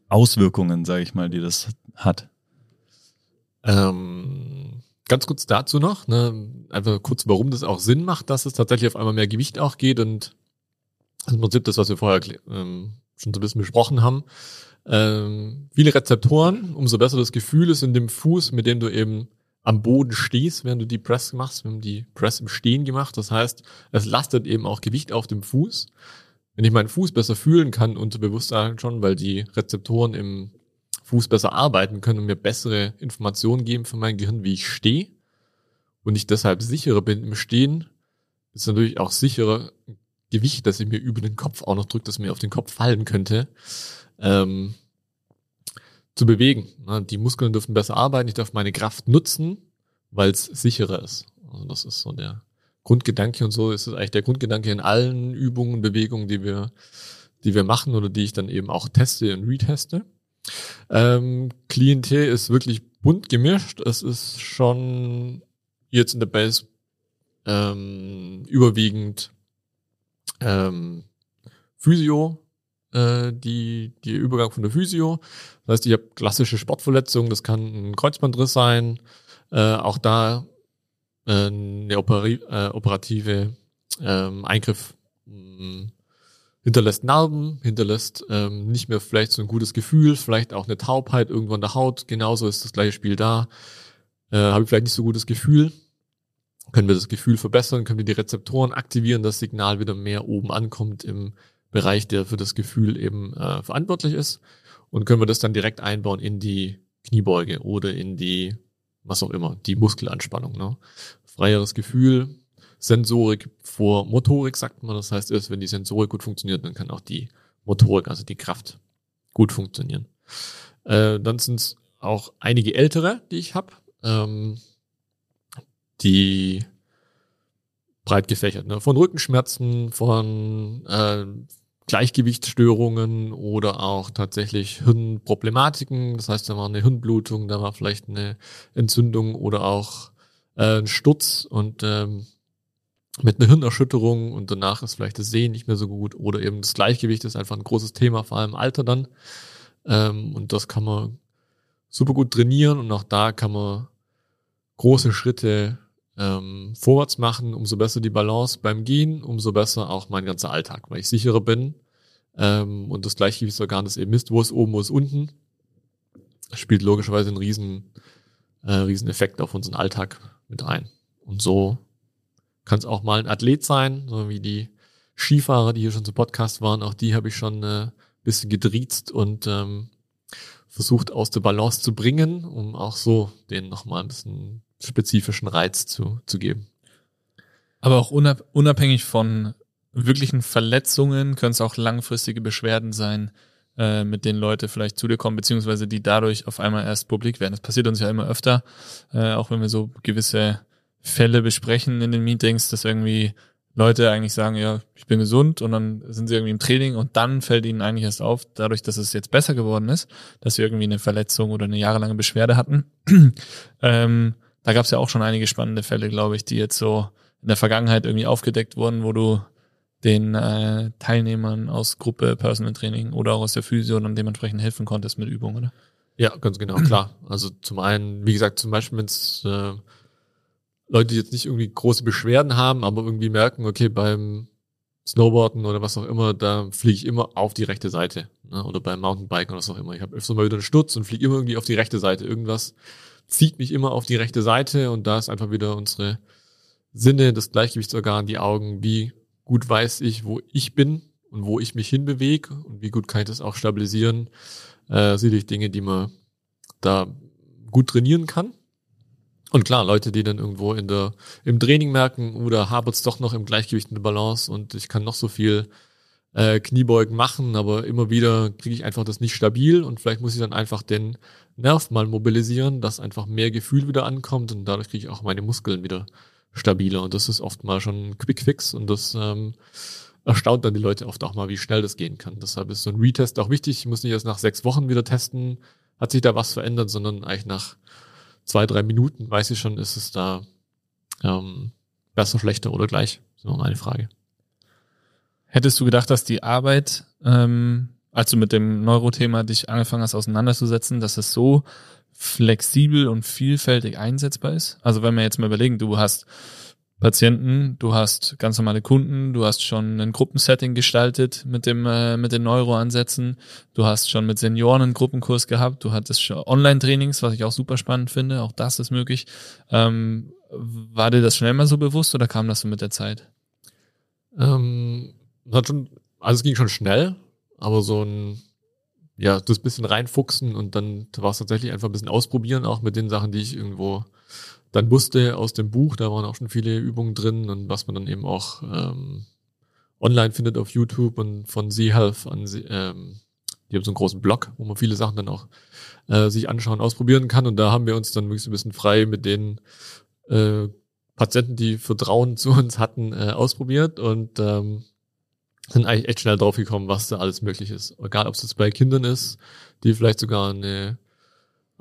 Auswirkungen, sage ich mal, die das hat? Ähm, ganz kurz dazu noch, ne, einfach kurz, warum das auch Sinn macht, dass es tatsächlich auf einmal mehr Gewicht auch geht und im Prinzip das, was wir vorher ähm, schon so ein bisschen besprochen haben. Ähm, viele Rezeptoren, umso besser das Gefühl ist in dem Fuß, mit dem du eben am Boden stehst, während du die Press machst. Wir haben die Press im Stehen gemacht. Das heißt, es lastet eben auch Gewicht auf dem Fuß. Wenn ich meinen Fuß besser fühlen kann, unterbewusst schon, weil die Rezeptoren im Fuß besser arbeiten können und mir bessere Informationen geben für mein Gehirn, wie ich stehe und ich deshalb sicherer bin im Stehen, ist natürlich auch sicherer Gewicht, dass ich mir über den Kopf auch noch drücke, dass mir auf den Kopf fallen könnte, ähm, zu bewegen. Die Muskeln dürfen besser arbeiten, ich darf meine Kraft nutzen, weil es sicherer ist. Also das ist so der Grundgedanke und so ist es eigentlich der Grundgedanke in allen Übungen, Bewegungen, die wir, die wir machen oder die ich dann eben auch teste und reteste. Ähm, Klientel ist wirklich bunt gemischt. Es ist schon jetzt in der Base ähm, überwiegend ähm, Physio, äh, die, die Übergang von der Physio. Das heißt, ich habe klassische Sportverletzungen, das kann ein Kreuzbandriss sein, äh, auch da äh, eine Operi äh, operative ähm, Eingriff mh, hinterlässt Narben, hinterlässt ähm, nicht mehr vielleicht so ein gutes Gefühl, vielleicht auch eine Taubheit irgendwo an der Haut. Genauso ist das gleiche Spiel da. Äh, Habe ich vielleicht nicht so gutes Gefühl. Können wir das Gefühl verbessern? Können wir die Rezeptoren aktivieren, das Signal wieder mehr oben ankommt im Bereich, der für das Gefühl eben äh, verantwortlich ist? Und können wir das dann direkt einbauen in die Kniebeuge oder in die, was auch immer, die Muskelanspannung. Ne? Freieres Gefühl, Sensorik vor Motorik, sagt man. Das heißt, erst wenn die Sensorik gut funktioniert, dann kann auch die Motorik, also die Kraft, gut funktionieren. Äh, dann sind es auch einige ältere, die ich habe, ähm, die breit gefächert, ne? von Rückenschmerzen, von äh, Gleichgewichtsstörungen oder auch tatsächlich Hirnproblematiken. Das heißt, da war eine Hirnblutung, da war vielleicht eine Entzündung oder auch äh, ein Sturz und ähm, mit einer Hirnerschütterung und danach ist vielleicht das Sehen nicht mehr so gut oder eben das Gleichgewicht ist einfach ein großes Thema, vor allem im Alter dann. Ähm, und das kann man super gut trainieren und auch da kann man große Schritte ähm, vorwärts machen, umso besser die Balance beim Gehen, umso besser auch mein ganzer Alltag, weil ich sicherer bin ähm, und das Gleichgewichtsorgan das eben misst, wo ist oben, wo ist unten, spielt logischerweise einen riesen, äh, riesen Effekt auf unseren Alltag mit ein. Und so kann es auch mal ein Athlet sein, so wie die Skifahrer, die hier schon zu Podcast waren. Auch die habe ich schon äh, bisschen gedriezt und ähm, versucht aus der Balance zu bringen, um auch so denen nochmal ein bisschen spezifischen Reiz zu, zu geben. Aber auch unabhängig von wirklichen Verletzungen können es auch langfristige Beschwerden sein, äh, mit denen Leute vielleicht zu dir kommen, beziehungsweise die dadurch auf einmal erst publik werden. Das passiert uns ja immer öfter, äh, auch wenn wir so gewisse Fälle besprechen in den Meetings, dass irgendwie Leute eigentlich sagen, ja, ich bin gesund und dann sind sie irgendwie im Training und dann fällt ihnen eigentlich erst auf, dadurch, dass es jetzt besser geworden ist, dass sie irgendwie eine Verletzung oder eine jahrelange Beschwerde hatten. ähm, da gab es ja auch schon einige spannende Fälle, glaube ich, die jetzt so in der Vergangenheit irgendwie aufgedeckt wurden, wo du den äh, Teilnehmern aus Gruppe, Personal Training oder auch aus der Physio dann dementsprechend helfen konntest mit Übungen, oder? Ja, ganz genau, klar. Also zum einen, wie gesagt, zum Beispiel, wenn es äh, Leute, die jetzt nicht irgendwie große Beschwerden haben, aber irgendwie merken, okay, beim Snowboarden oder was auch immer, da fliege ich immer auf die rechte Seite. Ne? Oder beim Mountainbiken oder was auch immer. Ich habe öfter mal wieder einen Sturz und fliege immer irgendwie auf die rechte Seite. Irgendwas zieht mich immer auf die rechte Seite und da ist einfach wieder unsere Sinne, das Gleichgewichtsorgan, die Augen, wie gut weiß ich, wo ich bin und wo ich mich hinbewege und wie gut kann ich das auch stabilisieren. Äh, sicherlich Dinge, die man da gut trainieren kann. Und klar, Leute, die dann irgendwo in der, im Training merken, oder hapert es doch noch im Gleichgewicht in der Balance und ich kann noch so viel äh, Kniebeugen machen, aber immer wieder kriege ich einfach das nicht stabil und vielleicht muss ich dann einfach den Nerv mal mobilisieren, dass einfach mehr Gefühl wieder ankommt und dadurch kriege ich auch meine Muskeln wieder stabiler. Und das ist oft mal schon ein Quick-Fix und das ähm, erstaunt dann die Leute oft auch mal, wie schnell das gehen kann. Deshalb ist so ein Retest auch wichtig. Ich muss nicht erst nach sechs Wochen wieder testen, hat sich da was verändert, sondern eigentlich nach zwei, drei Minuten weiß ich schon, ist es da ähm, besser, schlechter oder gleich. So meine Frage. Hättest du gedacht, dass die Arbeit, ähm, als du mit dem Neurothema dich angefangen hast auseinanderzusetzen, dass es so flexibel und vielfältig einsetzbar ist? Also wenn wir jetzt mal überlegen, du hast Patienten, du hast ganz normale Kunden, du hast schon ein Gruppensetting gestaltet mit dem äh, mit den Neuroansätzen, du hast schon mit Senioren einen Gruppenkurs gehabt, du hattest schon Online-Trainings, was ich auch super spannend finde, auch das ist möglich. Ähm, war dir das schnell mal so bewusst oder kam das so mit der Zeit? Ähm, hat schon, also es ging schon schnell, aber so ein ja, das bisschen reinfuchsen und dann war es tatsächlich einfach ein bisschen ausprobieren, auch mit den Sachen, die ich irgendwo dann wusste aus dem Buch, da waren auch schon viele Übungen drin und was man dann eben auch ähm, online findet auf YouTube und von Z-Health an ähm, die haben so einen großen Blog, wo man viele Sachen dann auch äh, sich anschauen, ausprobieren kann. Und da haben wir uns dann wirklich so ein bisschen frei mit den äh, Patienten, die Vertrauen zu uns hatten, äh, ausprobiert und ähm, sind eigentlich echt schnell draufgekommen, was da alles möglich ist. Egal, ob es jetzt bei Kindern ist, die vielleicht sogar eine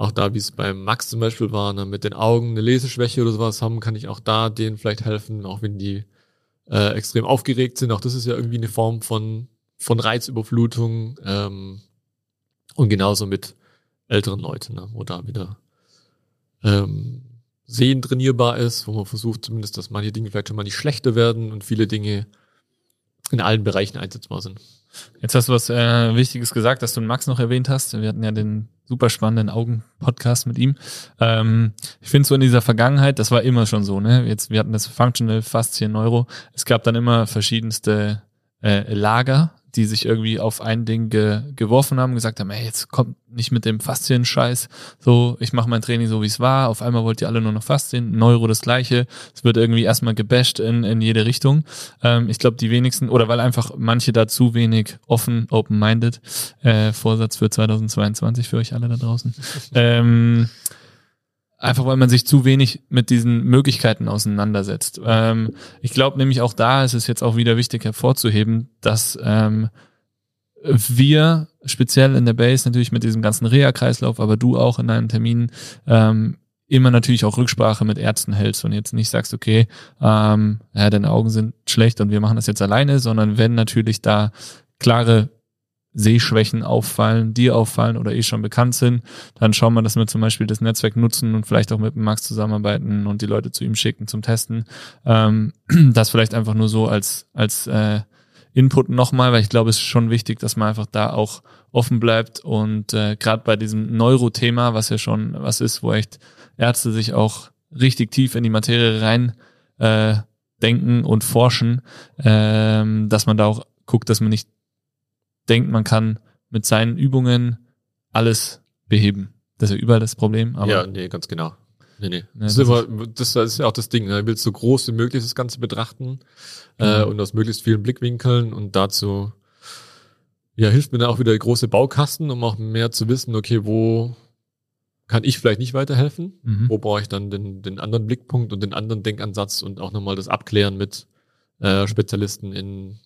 auch da, wie es beim Max zum Beispiel war, ne, mit den Augen eine Leseschwäche oder sowas haben, kann ich auch da denen vielleicht helfen, auch wenn die äh, extrem aufgeregt sind. Auch das ist ja irgendwie eine Form von, von Reizüberflutung. Ähm, und genauso mit älteren Leuten, ne, wo da wieder ähm, Sehen trainierbar ist, wo man versucht zumindest, dass manche Dinge vielleicht schon mal nicht schlechter werden und viele Dinge in allen Bereichen einsetzbar sind. Jetzt hast du was äh, Wichtiges gesagt, dass du Max noch erwähnt hast. Wir hatten ja den super spannenden Augen-Podcast mit ihm. Ähm, ich finde so in dieser Vergangenheit, das war immer schon so, ne? Jetzt, wir hatten das Functional Faszien Neuro. Es gab dann immer verschiedenste äh, Lager die sich irgendwie auf ein Ding ge geworfen haben, gesagt haben, ey, jetzt kommt nicht mit dem Faszien-Scheiß, so, ich mache mein Training so, wie es war, auf einmal wollt ihr alle nur noch Faszien, Neuro das gleiche, es wird irgendwie erstmal gebasht in, in jede Richtung. Ähm, ich glaube, die wenigsten, oder weil einfach manche da zu wenig offen, open-minded, äh, Vorsatz für 2022 für euch alle da draußen, ähm, Einfach weil man sich zu wenig mit diesen Möglichkeiten auseinandersetzt. Ähm, ich glaube nämlich auch da ist es jetzt auch wieder wichtig hervorzuheben, dass ähm, wir speziell in der Base natürlich mit diesem ganzen Reha-Kreislauf, aber du auch in deinen Terminen ähm, immer natürlich auch Rücksprache mit Ärzten hältst und jetzt nicht sagst, okay, ähm, ja, deine Augen sind schlecht und wir machen das jetzt alleine, sondern wenn natürlich da klare Sehschwächen auffallen, dir auffallen oder eh schon bekannt sind, dann schauen wir, dass wir zum Beispiel das Netzwerk nutzen und vielleicht auch mit dem Max zusammenarbeiten und die Leute zu ihm schicken zum Testen. Ähm, das vielleicht einfach nur so als, als äh, Input nochmal, weil ich glaube, es ist schon wichtig, dass man einfach da auch offen bleibt und äh, gerade bei diesem Neurothema, was ja schon was ist, wo echt Ärzte sich auch richtig tief in die Materie rein äh, denken und forschen, ähm, dass man da auch guckt, dass man nicht denkt, man kann mit seinen Übungen alles beheben. Das ist ja überall das Problem. Aber ja, nee, ganz genau. Nee, nee. Ja, das, das, ist immer, das, ist ja auch das Ding. Ne? Du willst so groß wie möglich das Ganze betrachten äh, und aus möglichst vielen Blickwinkeln und dazu ja, hilft mir dann auch wieder der große Baukasten, um auch mehr zu wissen, okay, wo kann ich vielleicht nicht weiterhelfen? Mhm. Wo brauche ich dann den, den anderen Blickpunkt und den anderen Denkansatz und auch nochmal das Abklären mit äh, Spezialisten in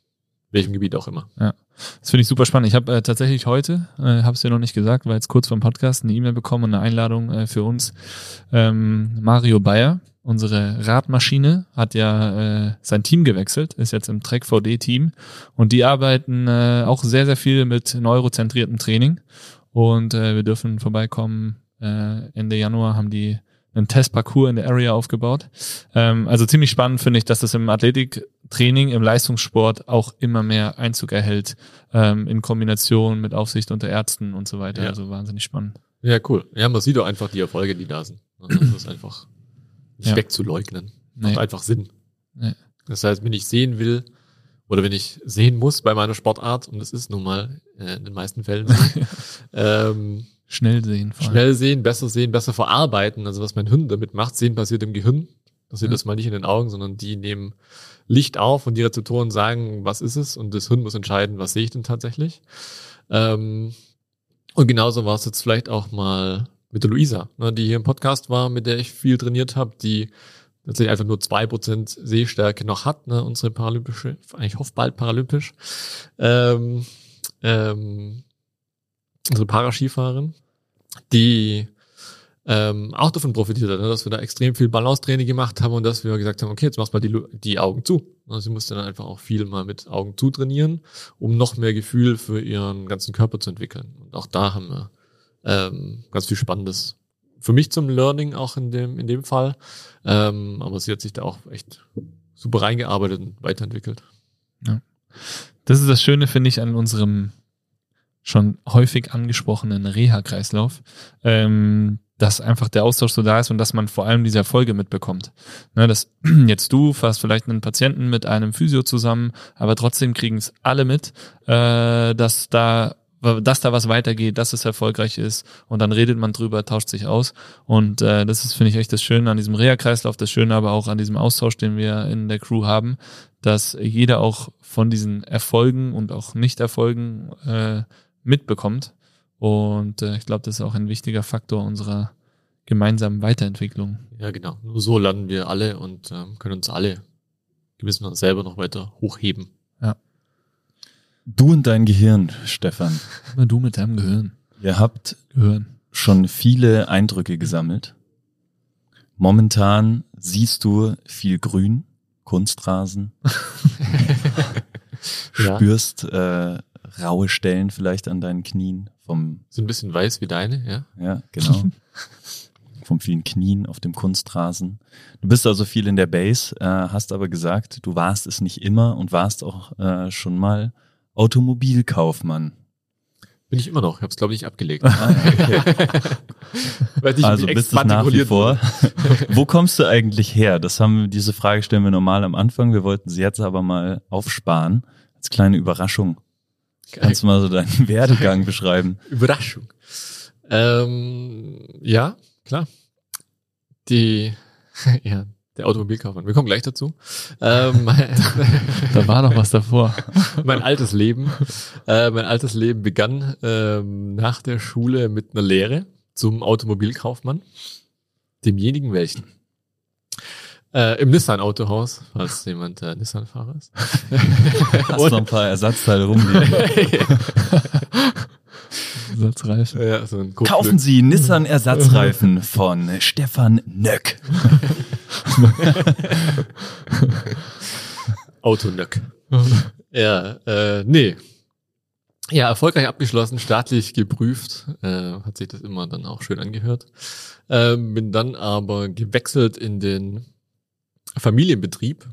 welchem Gebiet auch immer. Ja, das finde ich super spannend. Ich habe äh, tatsächlich heute, äh, habe es dir noch nicht gesagt, weil jetzt kurz vor dem Podcast eine E-Mail bekommen und eine Einladung äh, für uns. Ähm, Mario Bayer, unsere Radmaschine, hat ja äh, sein Team gewechselt, ist jetzt im Trek VD Team und die arbeiten äh, auch sehr, sehr viel mit neurozentriertem Training und äh, wir dürfen vorbeikommen. Äh, Ende Januar haben die einen Testparcours in der Area aufgebaut. Ähm, also ziemlich spannend finde ich, dass das im Athletiktraining, im Leistungssport auch immer mehr Einzug erhält, ähm, in Kombination mit Aufsicht unter Ärzten und so weiter. Ja. Also wahnsinnig spannend. Ja, cool. Ja, man sieht doch einfach die Erfolge, die da sind. Das ist einfach nicht ja. wegzuleugnen. Macht nee. einfach Sinn. Nee. Das heißt, wenn ich sehen will oder wenn ich sehen muss bei meiner Sportart, und das ist nun mal äh, in den meisten Fällen so, ähm, Schnell sehen. vor allem. schnell sehen, besser sehen, besser verarbeiten. Also was mein Hirn damit macht, sehen passiert im Gehirn. Passiert Ja. das mal nicht in den Augen, sondern die nehmen Licht auf und die Rezeptoren sagen, was ist es? Und das Hirn muss entscheiden, was sehe ich denn tatsächlich. Ähm, und genauso war es jetzt vielleicht auch mal mit der Luisa, ne, die hier im Podcast war, mit der ich viel trainiert habe, die tatsächlich einfach nur zwei Prozent Sehstärke noch hat, ne, unsere paralympische, ich hoffe bald paralympisch, ähm, ähm, unsere Paraskifahrerin, die ähm, auch davon profitiert hat, ne, dass wir da extrem viel Balancetraining gemacht haben und dass wir gesagt haben, okay, jetzt machst mal die, die Augen zu. Also sie musste dann einfach auch viel mal mit Augen zu trainieren, um noch mehr Gefühl für ihren ganzen Körper zu entwickeln. Und auch da haben wir ähm, ganz viel Spannendes für mich zum Learning auch in dem in dem Fall. Ähm, aber sie hat sich da auch echt super reingearbeitet und weiterentwickelt. Das ist das Schöne, finde ich, an unserem schon häufig angesprochenen Reha-Kreislauf, ähm, dass einfach der Austausch so da ist und dass man vor allem diese Erfolge mitbekommt. Ne, dass jetzt du fährst vielleicht einen Patienten mit einem Physio zusammen, aber trotzdem kriegen es alle mit, äh, dass da dass da was weitergeht, dass es erfolgreich ist und dann redet man drüber, tauscht sich aus und äh, das ist, finde ich, echt das Schöne an diesem Reha-Kreislauf, das Schöne aber auch an diesem Austausch, den wir in der Crew haben, dass jeder auch von diesen Erfolgen und auch Nicht-Erfolgen äh, mitbekommt. Und äh, ich glaube, das ist auch ein wichtiger Faktor unserer gemeinsamen Weiterentwicklung. Ja, genau. Nur so landen wir alle und ähm, können uns alle gewissen selber noch weiter hochheben. Du und dein Gehirn, Stefan. Immer du mit deinem Gehirn. Ihr habt Gehirn. schon viele Eindrücke gesammelt. Momentan siehst du viel Grün, Kunstrasen, Ja. spürst äh, raue Stellen vielleicht an deinen Knien vom, So ein bisschen weiß wie deine, ja. ja, genau, vom vielen Knien auf dem Kunstrasen. Du bist also viel in der Base, äh, hast aber gesagt, du warst es nicht immer und warst auch äh, schon mal Automobilkaufmann. Bin ich immer noch. Ich habe es, glaube ich, nicht abgelegt. Ah, okay. Weiß nicht, Also bist du nach wie vor. Wo kommst du eigentlich her? Das haben wir, diese Frage stellen wir normal am Anfang. Wir wollten sie jetzt aber mal aufsparen. Als kleine Überraschung. Kannst du mal so deinen Werdegang beschreiben? Überraschung. Ähm, ja, klar. Die, ja, der Automobilkaufmann. Wir kommen gleich dazu. Ähm, Da war noch was davor. mein altes Leben. Äh, mein altes Leben begann ähm, nach der Schule mit einer Lehre zum Automobilkaufmann. Demjenigen welchen? Äh, Im Nissan-Autohaus, falls jemand äh, Nissan-Fahrer ist. Hast noch ein paar Ersatzteile rumliegen. Satzreif. ja, so ein Kaufen Sie Nissan Ersatzreifen von Stefan Nöck. Autonöck. ja, äh, nee. Ja, erfolgreich abgeschlossen, staatlich geprüft, äh, hat sich das immer dann auch schön angehört. Ähm, bin dann aber gewechselt in den Familienbetrieb,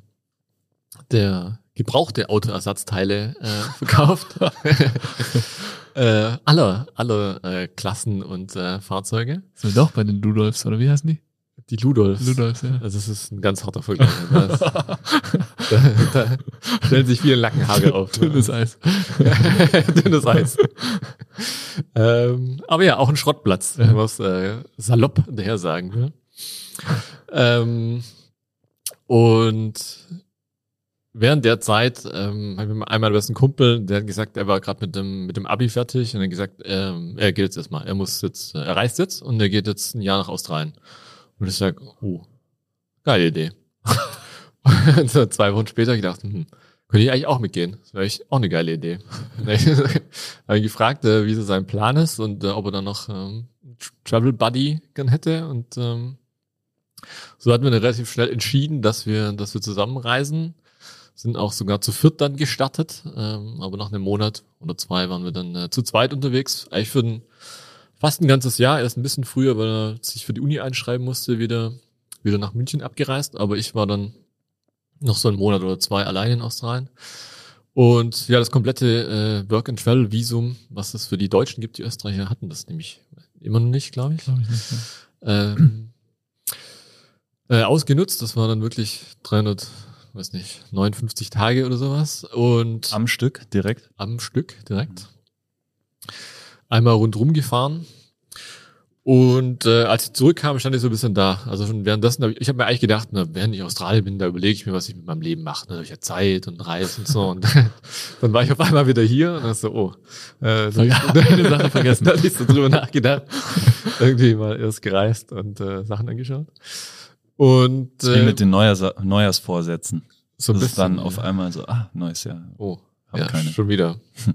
der gebrauchte Autoersatzteile äh, verkauft. äh, aller aller äh, Klassen und äh, Fahrzeuge. Sind wir doch bei den Ludolfs, oder wie heißen die? Die Ludolfs. Ludolfs, ja. Also das ist ein ganz harter Vergleich. Das, da, da stellen sich viele Nackenhaare auf. Dünnes Eis. Dünnes Eis. ähm, aber ja, auch ein Schrottplatz, wenn man es äh, salopp daher sagen will. Ähm, und während der Zeit ähm, habe ich mit einmal besten Kumpel, der hat gesagt, er war gerade mit dem mit dem Abi fertig und er hat gesagt, ähm, er geht jetzt erstmal, er muss jetzt, äh, er reist jetzt und er geht jetzt ein Jahr nach Australien. Und ich sag, oh, geile Idee. und so zwei Wochen später gedacht, hm, könnte ich eigentlich auch mitgehen. Das wäre echt auch eine geile Idee. habe ich gefragt, äh, wie so sein Plan ist und äh, ob er dann noch ähm, Travel Buddy gern hätte. Und ähm, so hatten wir dann relativ schnell entschieden, dass wir, dass wir zusammenreisen. Sind auch sogar zu viert dann gestartet. Ähm, aber nach einem Monat oder zwei waren wir dann äh, zu zweit unterwegs. Eigentlich für ein, fast ein ganzes Jahr. Erst ein bisschen früher, weil er sich für die Uni einschreiben musste, wieder, wieder nach München abgereist. Aber ich war dann noch so einen Monat oder zwei allein in Australien. Und ja, das komplette äh, Work-and-Travel-Visum, was es für die Deutschen gibt, die Österreicher hatten das nämlich immer noch nicht, glaube ich. Glaube ich nicht. Ja. Ähm, äh, ausgenutzt, das war dann wirklich 300, weiß nicht, 59 Tage oder sowas. Und Am Stück direkt. am Stück direkt. Einmal rundrum gefahren. Und äh, als ich zurückkam, stand ich so ein bisschen da. Also schon währenddessen, hab ich, ich habe mir eigentlich gedacht, na, während ich Australien bin, da überlege ich mir, was ich mit meinem Leben mache. Ne? Da hab ich ja Zeit und Reis und so. Und dann war ich auf einmal wieder hier und dann so, oh, äh, dann, Eine Sache vergessen. dann ist so drüber nachgedacht. Irgendwie mal erst gereist und äh, Sachen angeschaut. Und äh, mit den Neujahrs Neujahrsvorsätzen. so ein das ist dann bisschen, auf einmal so, ah, neues Jahr. Oh, Hab ja, keine. schon wieder.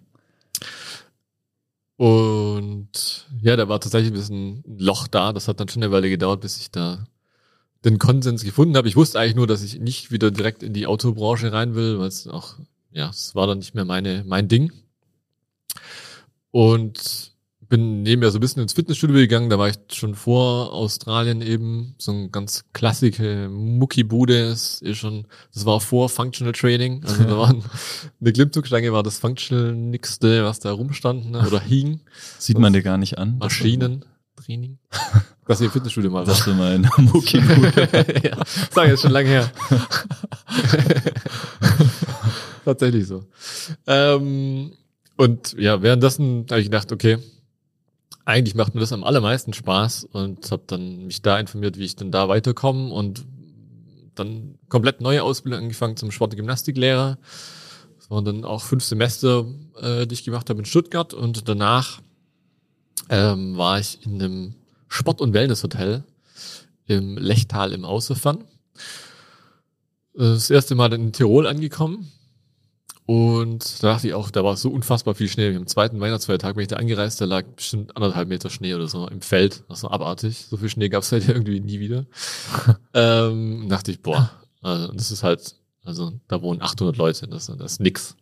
Und ja, da war tatsächlich ein bisschen ein Loch da. Das hat dann schon eine Weile gedauert, bis ich da den Konsens gefunden habe. Ich wusste eigentlich nur, dass ich nicht wieder direkt in die Autobranche rein will, weil es auch, ja, es war dann nicht mehr meine, mein Ding. Und bin nebenher so ein bisschen ins Fitnessstudio gegangen. Da war ich schon vor Australien eben. So ein ganz klassische Muckibude. Das ist schon, das war vor Functional Training. Also da waren, eine Klimmzugstange war das Functional-nixste, was da rumstand, ne, oder hing. Sieht man dir gar nicht an. Maschinentraining. Was ich im Fitnessstudio mal war. Das mal in Muckibude. ja, sag ich jetzt schon lange her. Tatsächlich so. Ähm, und ja, währenddessen habe ich gedacht, okay, eigentlich macht mir das am allermeisten Spaß und habe dann mich da informiert, wie ich denn da weiterkomme und dann komplett neue Ausbildung angefangen zum Sport- und Gymnastiklehrer. Das waren dann auch fünf Semester, äh, die ich gemacht habe in Stuttgart und danach ähm, war ich in einem Sport- und Wellnesshotel im Lechtal im Außerfern. Das erste Mal in Tirol angekommen. Und da dachte ich auch, da war so unfassbar viel Schnee. Am zweiten Weihnachtsfeiertag bin ich da angereist, da lag bestimmt anderthalb Meter Schnee oder so im Feld. Das war abartig. So viel Schnee gab es halt irgendwie nie wieder. ähm, dachte ich, boah, also das ist halt, also da wohnen 800 Leute, das, das ist nix.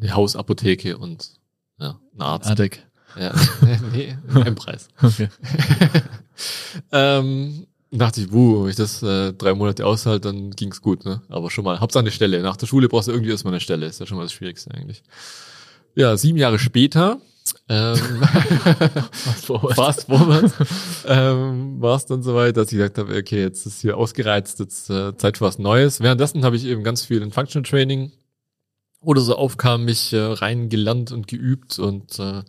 Eine Hausapotheke und ja, ein Arzt. Adek. Ja, nee, im Preis. Okay. ähm, dachte ich, wuh, wenn ich das äh, drei Monate aushalte, dann ging's gut, ne? Aber schon mal, Hauptsache eine Stelle. Nach der Schule brauchst du irgendwie erstmal eine Stelle. Ist ja schon mal das Schwierigste eigentlich. Ja, sieben Jahre später, ähm, Fast forward. fast forward, ähm, war es dann soweit, dass ich gesagt habe, okay, jetzt ist hier ausgereizt, jetzt äh, Zeit für was Neues. Währenddessen habe ich eben ganz viel in Functional Training oder so aufkam, mich äh, reingelernt und geübt und äh,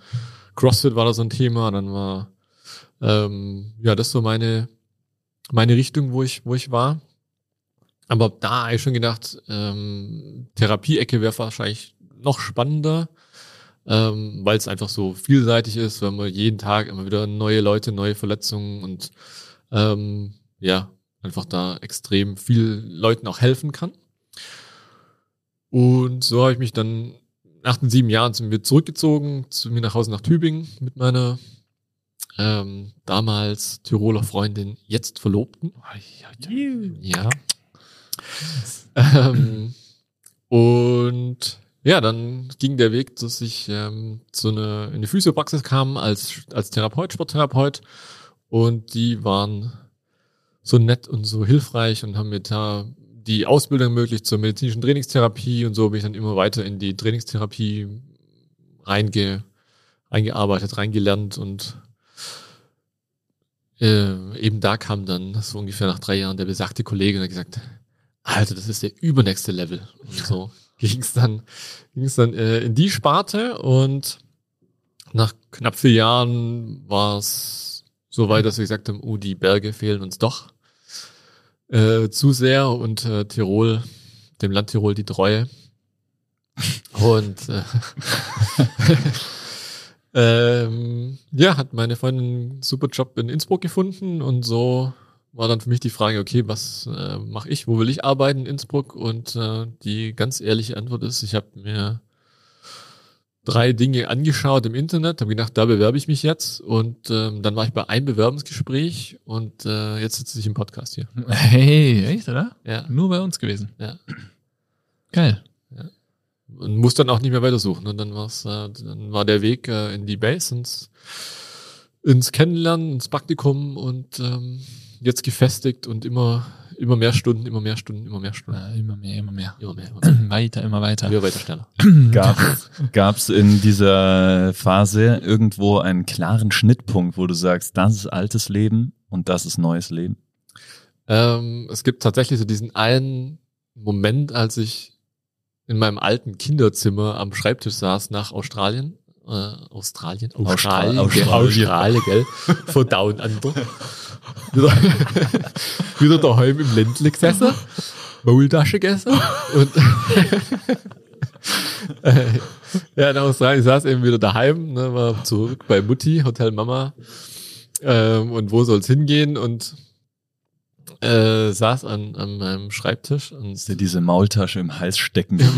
CrossFit war da so ein Thema, dann war ähm, ja das so meine meine Richtung, wo ich wo ich war. Aber da habe ich schon gedacht, ähm, Therapieecke wäre wahrscheinlich noch spannender, ähm, weil es einfach so vielseitig ist, weil man jeden Tag immer wieder neue Leute, neue Verletzungen und ähm, ja, einfach da extrem viel Leuten auch helfen kann. Und so habe ich mich dann nach den sieben Jahren sind wir zurückgezogen, zu mir nach Hause nach Tübingen mit meiner ähm, damals Tiroler Freundin, jetzt Verlobten. Ja. ähm, und ja, dann ging der Weg, dass ich ähm, zu einer, in die Physiopraxis kam als, als Therapeut, Sporttherapeut. Und die waren so nett und so hilfreich und haben mir da die Ausbildung ermöglicht zur medizinischen Trainingstherapie und so bin ich dann immer weiter in die Trainingstherapie reinge, reingearbeitet, reingelernt und äh, eben da kam dann so ungefähr nach drei Jahren der besagte Kollege und hat gesagt, Alter, das ist der übernächste Level. Und so ging es dann, ging's dann äh, in die Sparte und nach knapp vier Jahren war es so weit, dass wir gesagt haben, oh, die Berge fehlen uns doch äh, zu sehr und äh, Tirol, dem Land Tirol die Treue. Und äh, ähm, ja, hat meine Freundin einen super Job in Innsbruck gefunden und so war dann für mich die Frage, okay, was äh, mache ich, wo will ich arbeiten in Innsbruck? Und äh, die ganz ehrliche Antwort ist, ich habe mir drei Dinge angeschaut im Internet, habe gedacht, da bewerbe ich mich jetzt und ähm, dann war ich bei einem Bewerbungsgespräch und äh, jetzt sitze ich im Podcast hier. Hey, echt, oder? Ja, Nur bei uns gewesen. ja. Geil. Und muss dann auch nicht mehr weitersuchen. Und dann war's, äh, dann war der Weg äh, in die Base ins, ins Kennenlernen, ins Praktikum und ähm, jetzt gefestigt und immer immer mehr Stunden, immer mehr Stunden, immer mehr Stunden. Ja, immer mehr, immer mehr. Immer mehr, immer mehr. Weiter, immer weiter. Immer weiter schneller. Gab's, gab's in dieser Phase irgendwo einen klaren Schnittpunkt, wo du sagst, das ist altes Leben und das ist neues Leben? Ähm, es gibt tatsächlich so diesen einen Moment, als ich in meinem alten Kinderzimmer am Schreibtisch saß nach Australien. Äh, Australien? Australien, Australien, Australien. Australien, gell? Von Down Under. wieder, wieder daheim im Ländle gesessen, Maultasche gegessen und äh, ja, in Australien saß eben wieder daheim, ne, war zurück bei Mutti, Hotel Mama ähm, und wo soll's hingehen und äh, saß an, an meinem Schreibtisch und Dir diese Maultasche im Hals stecken.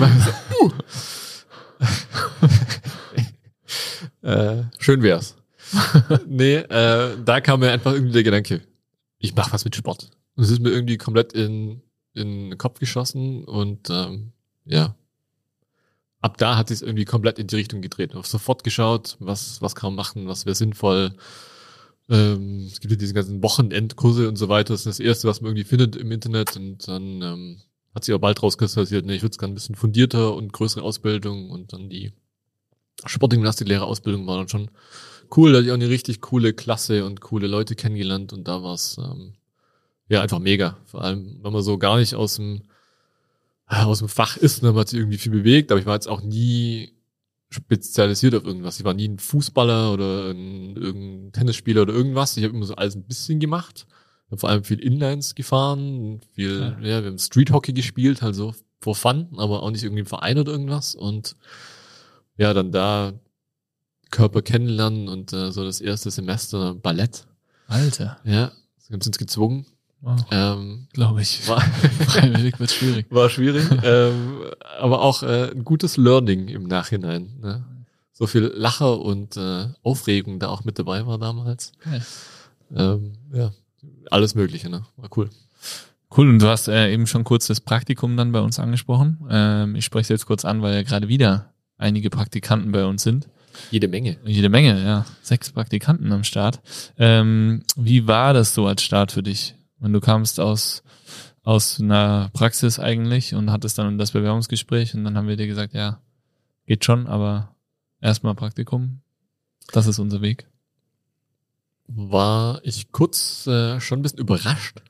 äh, schön wär's. nee, äh, da kam mir einfach irgendwie der Gedanke, ich mach was mit Sport. Und es ist mir irgendwie komplett in, in den Kopf geschossen und ähm, ja, ab da hat es irgendwie komplett in die Richtung gedreht. Ich hab sofort geschaut, was, was kann man machen, was wäre sinnvoll. Ähm, es gibt ja diese ganzen Wochenendkurse und so weiter. Das ist das Erste, was man irgendwie findet im Internet. Und dann ähm, hat sich aber bald rauskristallisiert, nee, ich würde es gerne ein bisschen fundierter und größere Ausbildung und dann die Sportgymnastiklehre Ausbildung war dann schon cool. Da hatte ich auch eine richtig coole Klasse und coole Leute kennengelernt und da war es ähm, ja einfach mega. Vor allem, wenn man so gar nicht aus dem aus dem Fach ist, ne, man hat sich irgendwie viel bewegt, aber ich war jetzt auch nie spezialisiert auf irgendwas. Ich war nie ein Fußballer oder ein, irgendein Tennisspieler oder irgendwas. Ich habe immer so alles ein bisschen gemacht. Hab vor allem viel Inlines gefahren, viel, Ja. ja, wir haben Street Hockey gespielt, halt so for fun, aber auch nicht irgendwie im Verein oder irgendwas. Und ja, dann da Körper kennenlernen und äh, so das erste Semester Ballett. Alter. Ja, wir haben uns gezwungen. Wow. Ähm, Glaube ich. war, Freiwillig wird schwierig. war schwierig, ähm, aber auch äh, ein gutes Learning im Nachhinein. Ne? So viel Lacher und äh, Aufregung da auch mit dabei war damals. Geil. Ähm, ja, alles Mögliche, ne? War cool. Cool, und du hast äh, eben schon kurz das Praktikum dann bei uns angesprochen. Ähm, ich spreche es jetzt kurz an, weil ja gerade wieder einige Praktikanten bei uns sind. Jede Menge. Jede Menge, ja. Sechs Praktikanten am Start. Ähm, wie war das so als Start für dich? Wenn du kamst aus, aus einer Praxis eigentlich und hattest dann das Bewerbungsgespräch und dann haben wir dir gesagt, ja, geht schon, aber erstmal Praktikum. Das ist unser Weg. War ich kurz äh, schon ein bisschen überrascht.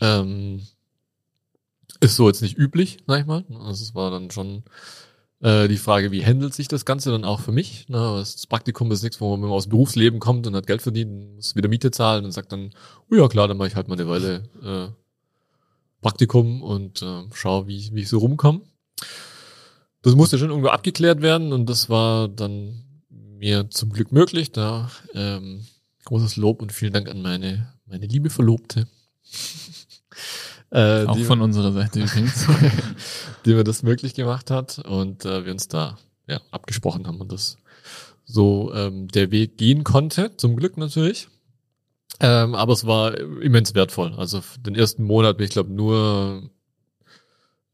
Ähm, ist so jetzt nicht üblich, sag ich mal. Also es war dann schon äh, die Frage, wie handelt sich das Ganze dann auch für mich? Ne? Das Praktikum ist nichts, wo man aus Berufsleben kommt und hat Geld verdient, muss wieder Miete zahlen und sagt dann, oh ja klar, dann mache ich halt mal eine Weile äh, Praktikum und äh, schau, wie, wie ich so rumkomme. Das musste schon irgendwo abgeklärt werden und das war dann mir zum Glück möglich. Da ähm, großes Lob und vielen Dank an meine, meine liebe Verlobte. Äh, Auch die- von unserer Seite übrigens. die mir das möglich gemacht hat und äh, wir uns da ja, abgesprochen haben und das so ähm, der Weg gehen konnte, zum Glück natürlich. Ähm, aber es war immens wertvoll. Also den ersten Monat bin ich glaube nur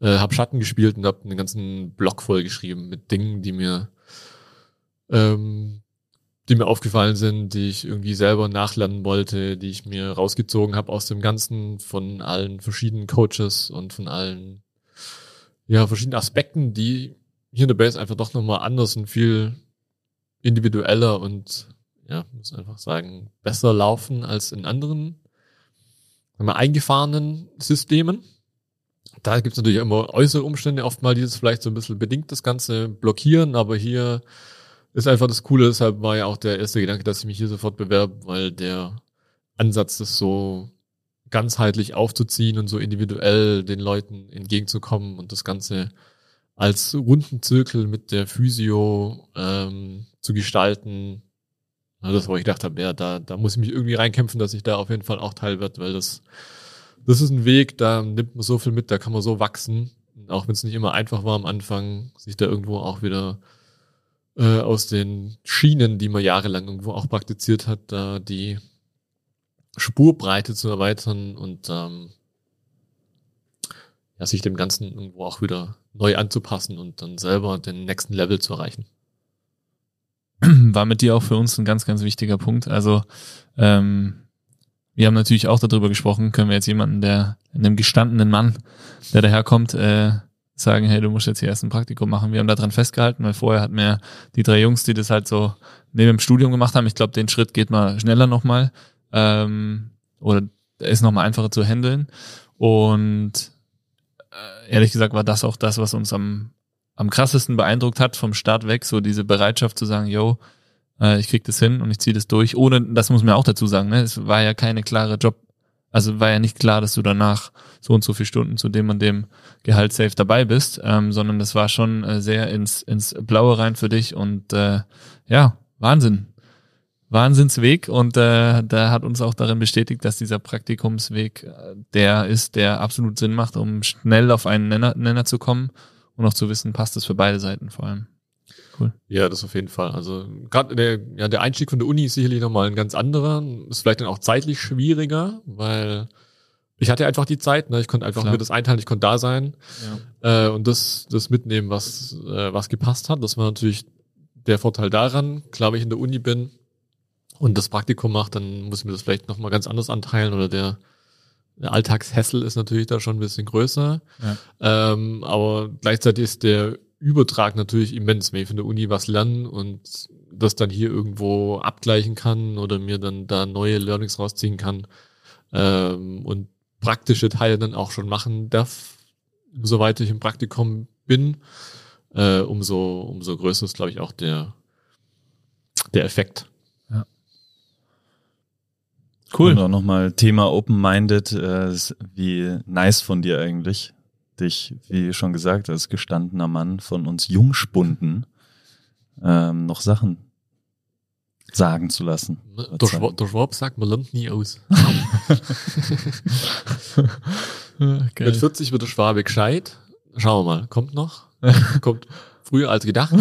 äh, hab Schatten gespielt und habe einen ganzen Blog voll geschrieben mit Dingen, die mir ähm, die mir aufgefallen sind, die ich irgendwie selber nachlernen wollte, die ich mir rausgezogen habe aus dem Ganzen von allen verschiedenen Coaches und von allen ja, verschiedene Aspekten, die hier in der Base einfach doch nochmal anders und viel individueller und ja, muss einfach sagen, besser laufen als in anderen sagen wir, eingefahrenen Systemen. Da gibt es natürlich immer äußere Umstände, oft mal dieses vielleicht so ein bisschen bedingt das Ganze blockieren, aber hier ist einfach das Coole, deshalb war ja auch der erste Gedanke, dass ich mich hier sofort bewerbe, weil der Ansatz ist so ganzheitlich aufzuziehen und so individuell den Leuten entgegenzukommen und das Ganze als runden Zirkel mit der Physio ähm, zu gestalten. Ja, das, wo ich gedacht habe, ja, da, da muss ich mich irgendwie reinkämpfen, dass ich da auf jeden Fall auch Teil wird, weil das, das ist ein Weg, da nimmt man so viel mit, da kann man so wachsen. Auch wenn es nicht immer einfach war am Anfang, sich da irgendwo auch wieder äh, aus den Schienen, die man jahrelang irgendwo auch praktiziert hat, da die Spurbreite zu erweitern und ähm, ja, sich dem Ganzen irgendwo auch wieder neu anzupassen und dann selber den nächsten Level zu erreichen. war mit dir auch für uns ein ganz, ganz wichtiger Punkt. Also ähm, wir haben natürlich auch darüber gesprochen, können wir jetzt jemanden, der einem gestandenen Mann, der daherkommt, äh, sagen, hey, du musst jetzt hier erst ein Praktikum machen. Wir haben daran festgehalten, weil vorher hatten wir die drei Jungs, die das halt so neben dem Studium gemacht haben. Ich glaube, den Schritt geht mal schneller nochmal. Ähm, oder der ist nochmal einfacher zu handeln. Und äh, ehrlich gesagt war das auch das, was uns am, am krassesten beeindruckt hat vom Start weg, so diese Bereitschaft zu sagen, yo, äh, ich krieg das hin und ich ziehe das durch. Ohne, das muss man auch dazu sagen, ne? es war ja keine klare Job, also war ja nicht klar, dass du danach so und so viele Stunden zu dem und dem Gehalt safe dabei bist, ähm, sondern das war schon äh, sehr ins, ins Blaue rein für dich und äh, ja, Wahnsinn. Wahnsinnsweg und äh, da hat uns auch darin bestätigt, dass dieser Praktikumsweg äh, der ist, der absolut Sinn macht, um schnell auf einen Nenner, Nenner zu kommen und auch zu wissen, passt es für beide Seiten vor allem. Cool. Ja, das auf jeden Fall. Also gerade der, ja, der Einstieg von der Uni ist sicherlich nochmal ein ganz anderer. Ist vielleicht dann auch zeitlich schwieriger, weil ich hatte einfach die Zeit, ne? ich konnte einfach Klar. mir das einteilen, ich konnte da sein ja. äh, und das, das mitnehmen, was, äh, was gepasst hat. Das war natürlich der Vorteil daran. Klar, wenn ich in der Uni bin und das Praktikum mache, dann muss ich mir das vielleicht nochmal ganz anders anteilen oder der, der Alltagshessel ist natürlich da schon ein bisschen größer. Ja. Ähm, aber gleichzeitig ist der Übertrag natürlich immens, wenn ich von der Uni was lerne und das dann hier irgendwo abgleichen kann oder mir dann da neue Learnings rausziehen kann ähm, und praktische Teile dann auch schon machen darf, soweit ich im Praktikum bin, äh, umso, umso größer ist, glaube ich, auch der, der Effekt. Ja. Cool. Und auch nochmal Thema Open-Minded, äh, wie nice von dir eigentlich, dich, wie schon gesagt, als gestandener Mann von uns Jungspunden ähm, noch Sachen sagen zu lassen. Der, Schwab, der Schwab sagt, man lernt nie aus. Mit 40 wird der Schwabe gescheit. Schauen wir mal, kommt noch? kommt früher als gedacht.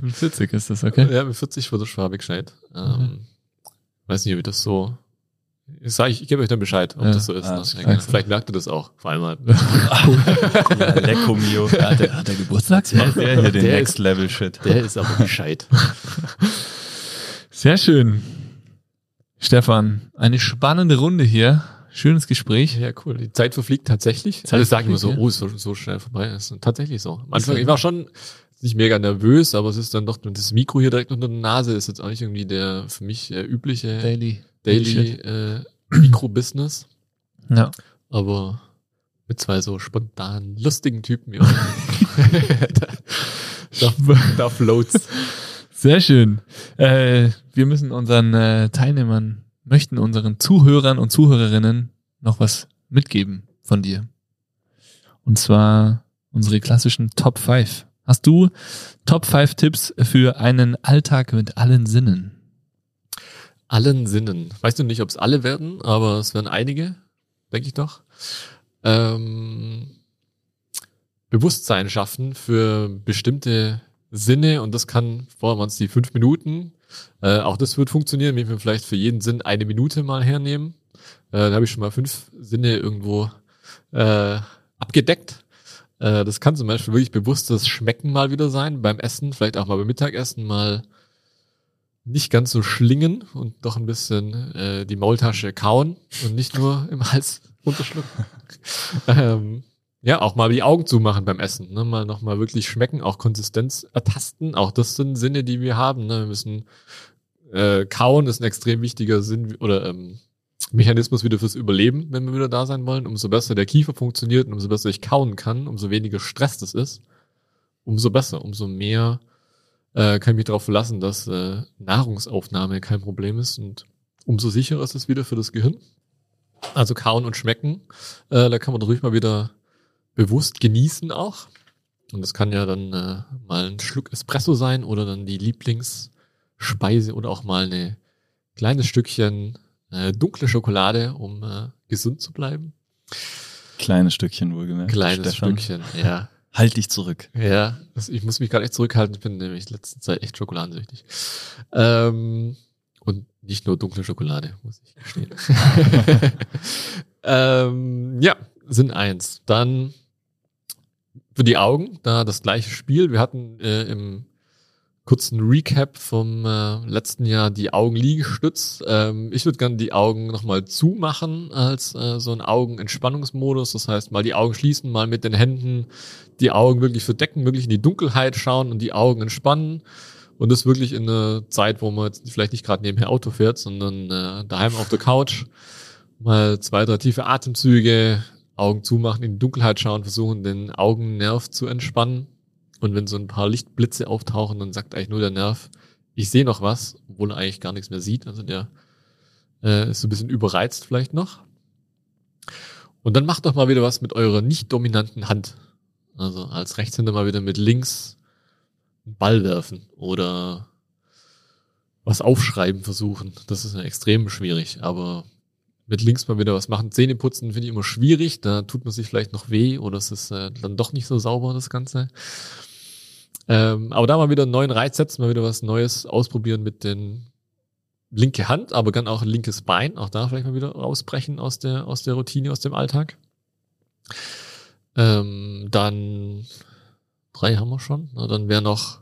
mit 40 ist das, okay? Ja, mit 40 wird der Schwabe gescheit. Ähm, mhm. Weiß nicht, wie das so ich sage, ich, ich gebe euch dann Bescheid, ob ja, das so ist. Ah, ne? Vielleicht merkt ihr das auch, vor allem halt. ja, Lecco mio. Hat der, hat der Geburtstag? Der, der hier den der Next Level Shit. Der ist aber gescheit. Sehr schön. Stefan, eine spannende Runde hier. Schönes Gespräch. Ja, cool. Die Zeit verfliegt tatsächlich. Zeit Alle sagen immer so, ja. oh, so, so schnell vorbei. Das ist tatsächlich so. Am Anfang, ich war schon nicht mega nervös, aber es ist dann doch, das Mikro hier direkt unter der Nase ist jetzt auch nicht irgendwie der für mich äh, übliche Daily Daily äh, Mikro-Business. Ja. Aber mit zwei so spontanen, lustigen Typen, ja. da, da floats. Sehr schön. Äh, wir müssen unseren äh, Teilnehmern, möchten unseren Zuhörern und Zuhörerinnen noch was mitgeben von dir. Und zwar unsere klassischen Top 5. Hast du Top 5 Tipps für einen Alltag mit allen Sinnen? Allen Sinnen. Weißt du nicht, ob es alle werden, aber es werden einige, denke ich doch. Ähm, Bewusstsein schaffen für bestimmte Sinne und das kann, vorher waren es die fünf Minuten, äh, auch das wird funktionieren, wenn wir vielleicht für jeden Sinn eine Minute mal hernehmen. Äh, da habe ich schon mal fünf Sinne irgendwo äh, abgedeckt. Äh, das kann zum Beispiel wirklich bewusstes Schmecken mal wieder sein, beim Essen, vielleicht auch mal beim Mittagessen mal nicht ganz so schlingen und doch ein bisschen äh, die Maultasche kauen und nicht nur im Hals runterschlucken. ähm, ja, auch mal die Augen zumachen beim Essen, ne? mal nochmal wirklich schmecken, auch Konsistenz ertasten. Auch das sind Sinne, die wir haben. Ne? Wir müssen äh, kauen, ist ein extrem wichtiger Sinn oder ähm, Mechanismus wieder fürs Überleben, wenn wir wieder da sein wollen. Umso besser der Kiefer funktioniert und umso besser ich kauen kann, umso weniger Stress das ist, umso besser, umso mehr äh, kann ich mich darauf verlassen, dass äh, Nahrungsaufnahme kein Problem ist und umso sicherer ist es wieder für das Gehirn. Also kauen und schmecken, äh, da kann man ruhig mal wieder bewusst genießen auch. Und das kann ja dann äh, mal ein Schluck Espresso sein oder dann die Lieblingsspeise oder auch mal ein kleines Stückchen äh, dunkle Schokolade, um äh, gesund zu bleiben. Kleines Stückchen wohlgemerkt. Kleines Stefan. Stückchen, ja. Halt dich zurück. Ja, ich muss mich gerade echt zurückhalten. Ich bin nämlich in letzter Zeit echt schokoladensüchtig. Ähm, und nicht nur dunkle Schokolade, muss ich gestehen. ähm, ja, sind eins. Dann für die Augen, da das gleiche Spiel. Wir hatten äh, im kurzen Recap vom äh, letzten Jahr die Augenliegestütz. Ähm, ich würde gerne die Augen nochmal zumachen als äh, so ein Augenentspannungsmodus. Das heißt, mal die Augen schließen, mal mit den Händen die Augen wirklich verdecken, wirklich in die Dunkelheit schauen und die Augen entspannen Und das wirklich in einer Zeit, wo man jetzt vielleicht nicht gerade nebenher Auto fährt, sondern äh, daheim auf der Couch mal zwei, drei tiefe Atemzüge, Augen zumachen, in die Dunkelheit schauen, versuchen den Augennerv zu entspannen. Und wenn so ein paar Lichtblitze auftauchen, dann sagt eigentlich nur der Nerv, ich sehe noch was, obwohl er eigentlich gar nichts mehr sieht. Also der äh, ist so ein bisschen überreizt vielleicht noch. Und dann macht doch mal wieder was mit eurer nicht dominanten Hand. Also als Rechtshänder mal wieder mit links einen Ball werfen oder was aufschreiben versuchen. Das ist ja extrem schwierig, aber mit links mal wieder was machen. Zähne putzen finde ich immer schwierig, da tut man sich vielleicht noch weh oder es ist äh, dann doch nicht so sauber, das Ganze. Ähm, aber da mal wieder einen neuen Reiz setzen, mal wieder was Neues ausprobieren mit den linke Hand, aber dann auch linkes Bein, auch da vielleicht mal wieder rausbrechen aus der, aus der Routine, aus dem Alltag. Ähm, dann drei haben wir schon. Na, dann wäre noch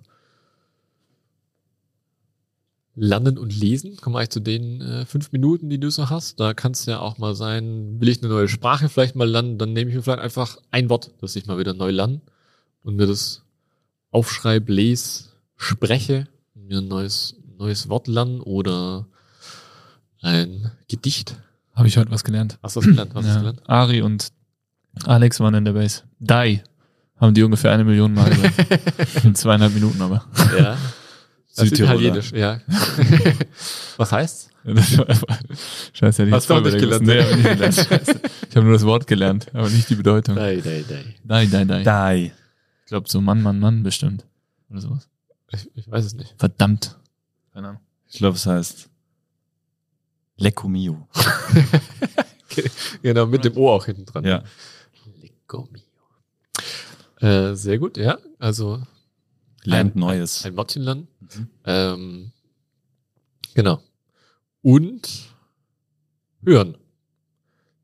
Lernen und Lesen. Kommen wir eigentlich zu den äh, fünf Minuten, die du so hast. Da kann es ja auch mal sein, will ich eine neue Sprache vielleicht mal lernen, dann nehme ich mir vielleicht einfach ein Wort, das ich mal wieder neu lerne und mir das aufschreibe, lese, spreche, mir ein neues, neues Wort lernen oder ein Gedicht. Habe ich heute was gelernt. Hast du was gelernt? Was hast du Ja. gelernt? Ari und Alex waren in der Base. Dai haben die ungefähr eine Million Mal gesagt. In zweieinhalb Minuten aber. Ja. Das ist italienisch, ja. was heißt? Das war einfach- Scheiße, hätte ich Hast du auch nicht gelernt, müssen. Nee, hab ich nicht gelernt. Scheiße. Ich habe nur das Wort gelernt, aber nicht die Bedeutung. Dai, dai, dai. Nein, nein, nein. Die. Ich glaube so Mann, Mann, Mann bestimmt. Oder sowas. Ich, ich weiß es nicht. Verdammt. Keine Ahnung. Ich glaube, es heißt Lecco Mio. Genau, mit dem O auch hinten dran. Ja. Lecco mio. Äh, sehr gut, ja. Also Lernt ein, Neues. Ein Wörtchen lernen. Mhm. Ähm, genau. Und hören.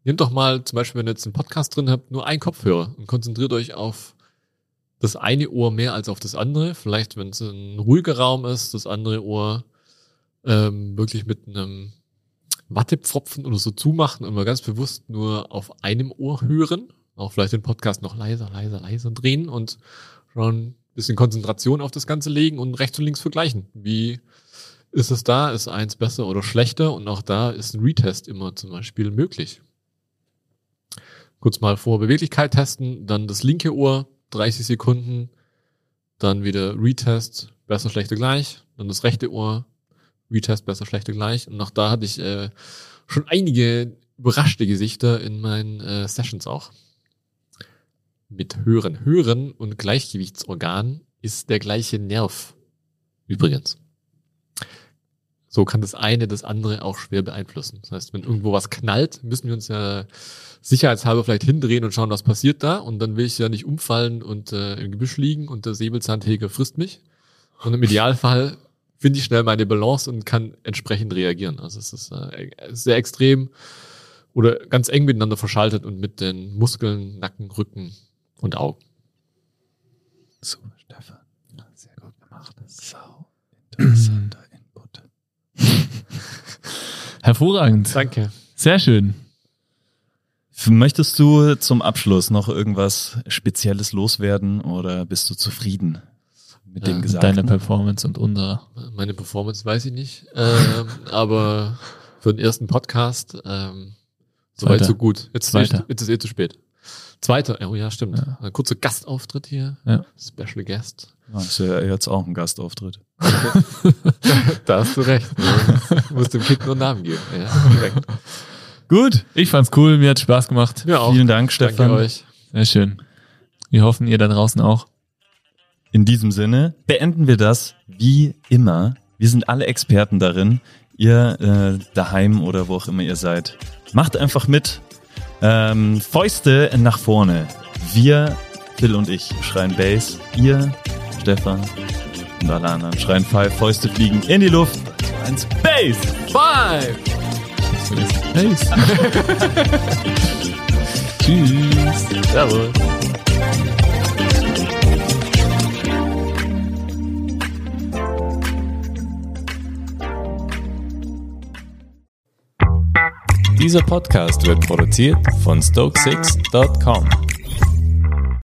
Nehmt doch mal, zum Beispiel, wenn ihr jetzt einen Podcast drin habt, nur einen Kopfhörer und konzentriert euch auf das eine Ohr mehr als auf das andere. Vielleicht, wenn es ein ruhiger Raum ist, das andere Ohr ähm, wirklich mit einem Wattepfropfen oder so zumachen und mal ganz bewusst nur auf einem Ohr hören. Auch vielleicht den Podcast noch leiser, leiser, leiser drehen und schon ein bisschen Konzentration auf das Ganze legen und rechts und links vergleichen. Wie ist es da? Ist eins besser oder schlechter? Und auch da ist ein Retest immer zum Beispiel möglich. Kurz mal vor Beweglichkeit testen, dann das linke Ohr, 30 Sekunden, dann wieder Retest, besser, schlechter, gleich, dann das rechte Ohr, Retest, besser, schlechter, gleich. Und auch da hatte ich äh, schon einige überraschte Gesichter in meinen äh, Sessions auch. Mit Hören. Hören und Gleichgewichtsorgan ist der gleiche Nerv. Übrigens. So kann das eine das andere auch schwer beeinflussen. Das heißt, wenn irgendwo was knallt, müssen wir uns ja sicherheitshalber vielleicht hindrehen und schauen, was passiert da. Und dann will ich ja nicht umfallen und äh, im Gebüsch liegen und der Säbelzahntiger frisst mich. Und im Idealfall finde ich schnell meine Balance und kann entsprechend reagieren. Also es ist äh, sehr extrem oder ganz eng miteinander verschaltet und mit den Muskeln, Nacken, Rücken und Augen. So, Stefan. Sehr gut gemacht. Sau interessanter Input. Hervorragend. Danke. Sehr schön. Möchtest du zum Abschluss noch irgendwas Spezielles loswerden oder bist du zufrieden mit dem Ja, Gesagten? Deine Performance und unsere. Meine Performance weiß ich nicht, ähm, aber für den ersten Podcast ähm, soweit Zweiter. so gut. Jetzt, ist eh- jetzt ist eh zu spät. Zweiter, oh ja, stimmt. Ja. Ein kurzer Gastauftritt hier. Ja. Special Guest. Ja, ist ja jetzt auch ein Gastauftritt. Da hast du recht. Du musst dem Kind nur einen Namen geben. Ja. Gut. Ich fand's cool. Mir hat Spaß gemacht. Ja, auch. Vielen Dank, Stefan. Danke euch. Sehr schön. Wir hoffen, ihr da draußen auch. In diesem Sinne beenden wir das wie immer. Wir sind alle Experten darin. Ihr äh, daheim oder wo auch immer ihr seid. Macht einfach mit. Ähm, Fäuste nach vorne. Wir, Phil und ich, schreien Bass. Ihr, Stefan und alle anderen schreien Five. Fäuste fliegen in die Luft. Eins, Bass! Five! Peace. Tschüss. Servus. Dieser Podcast wird produziert von Stokesix.com.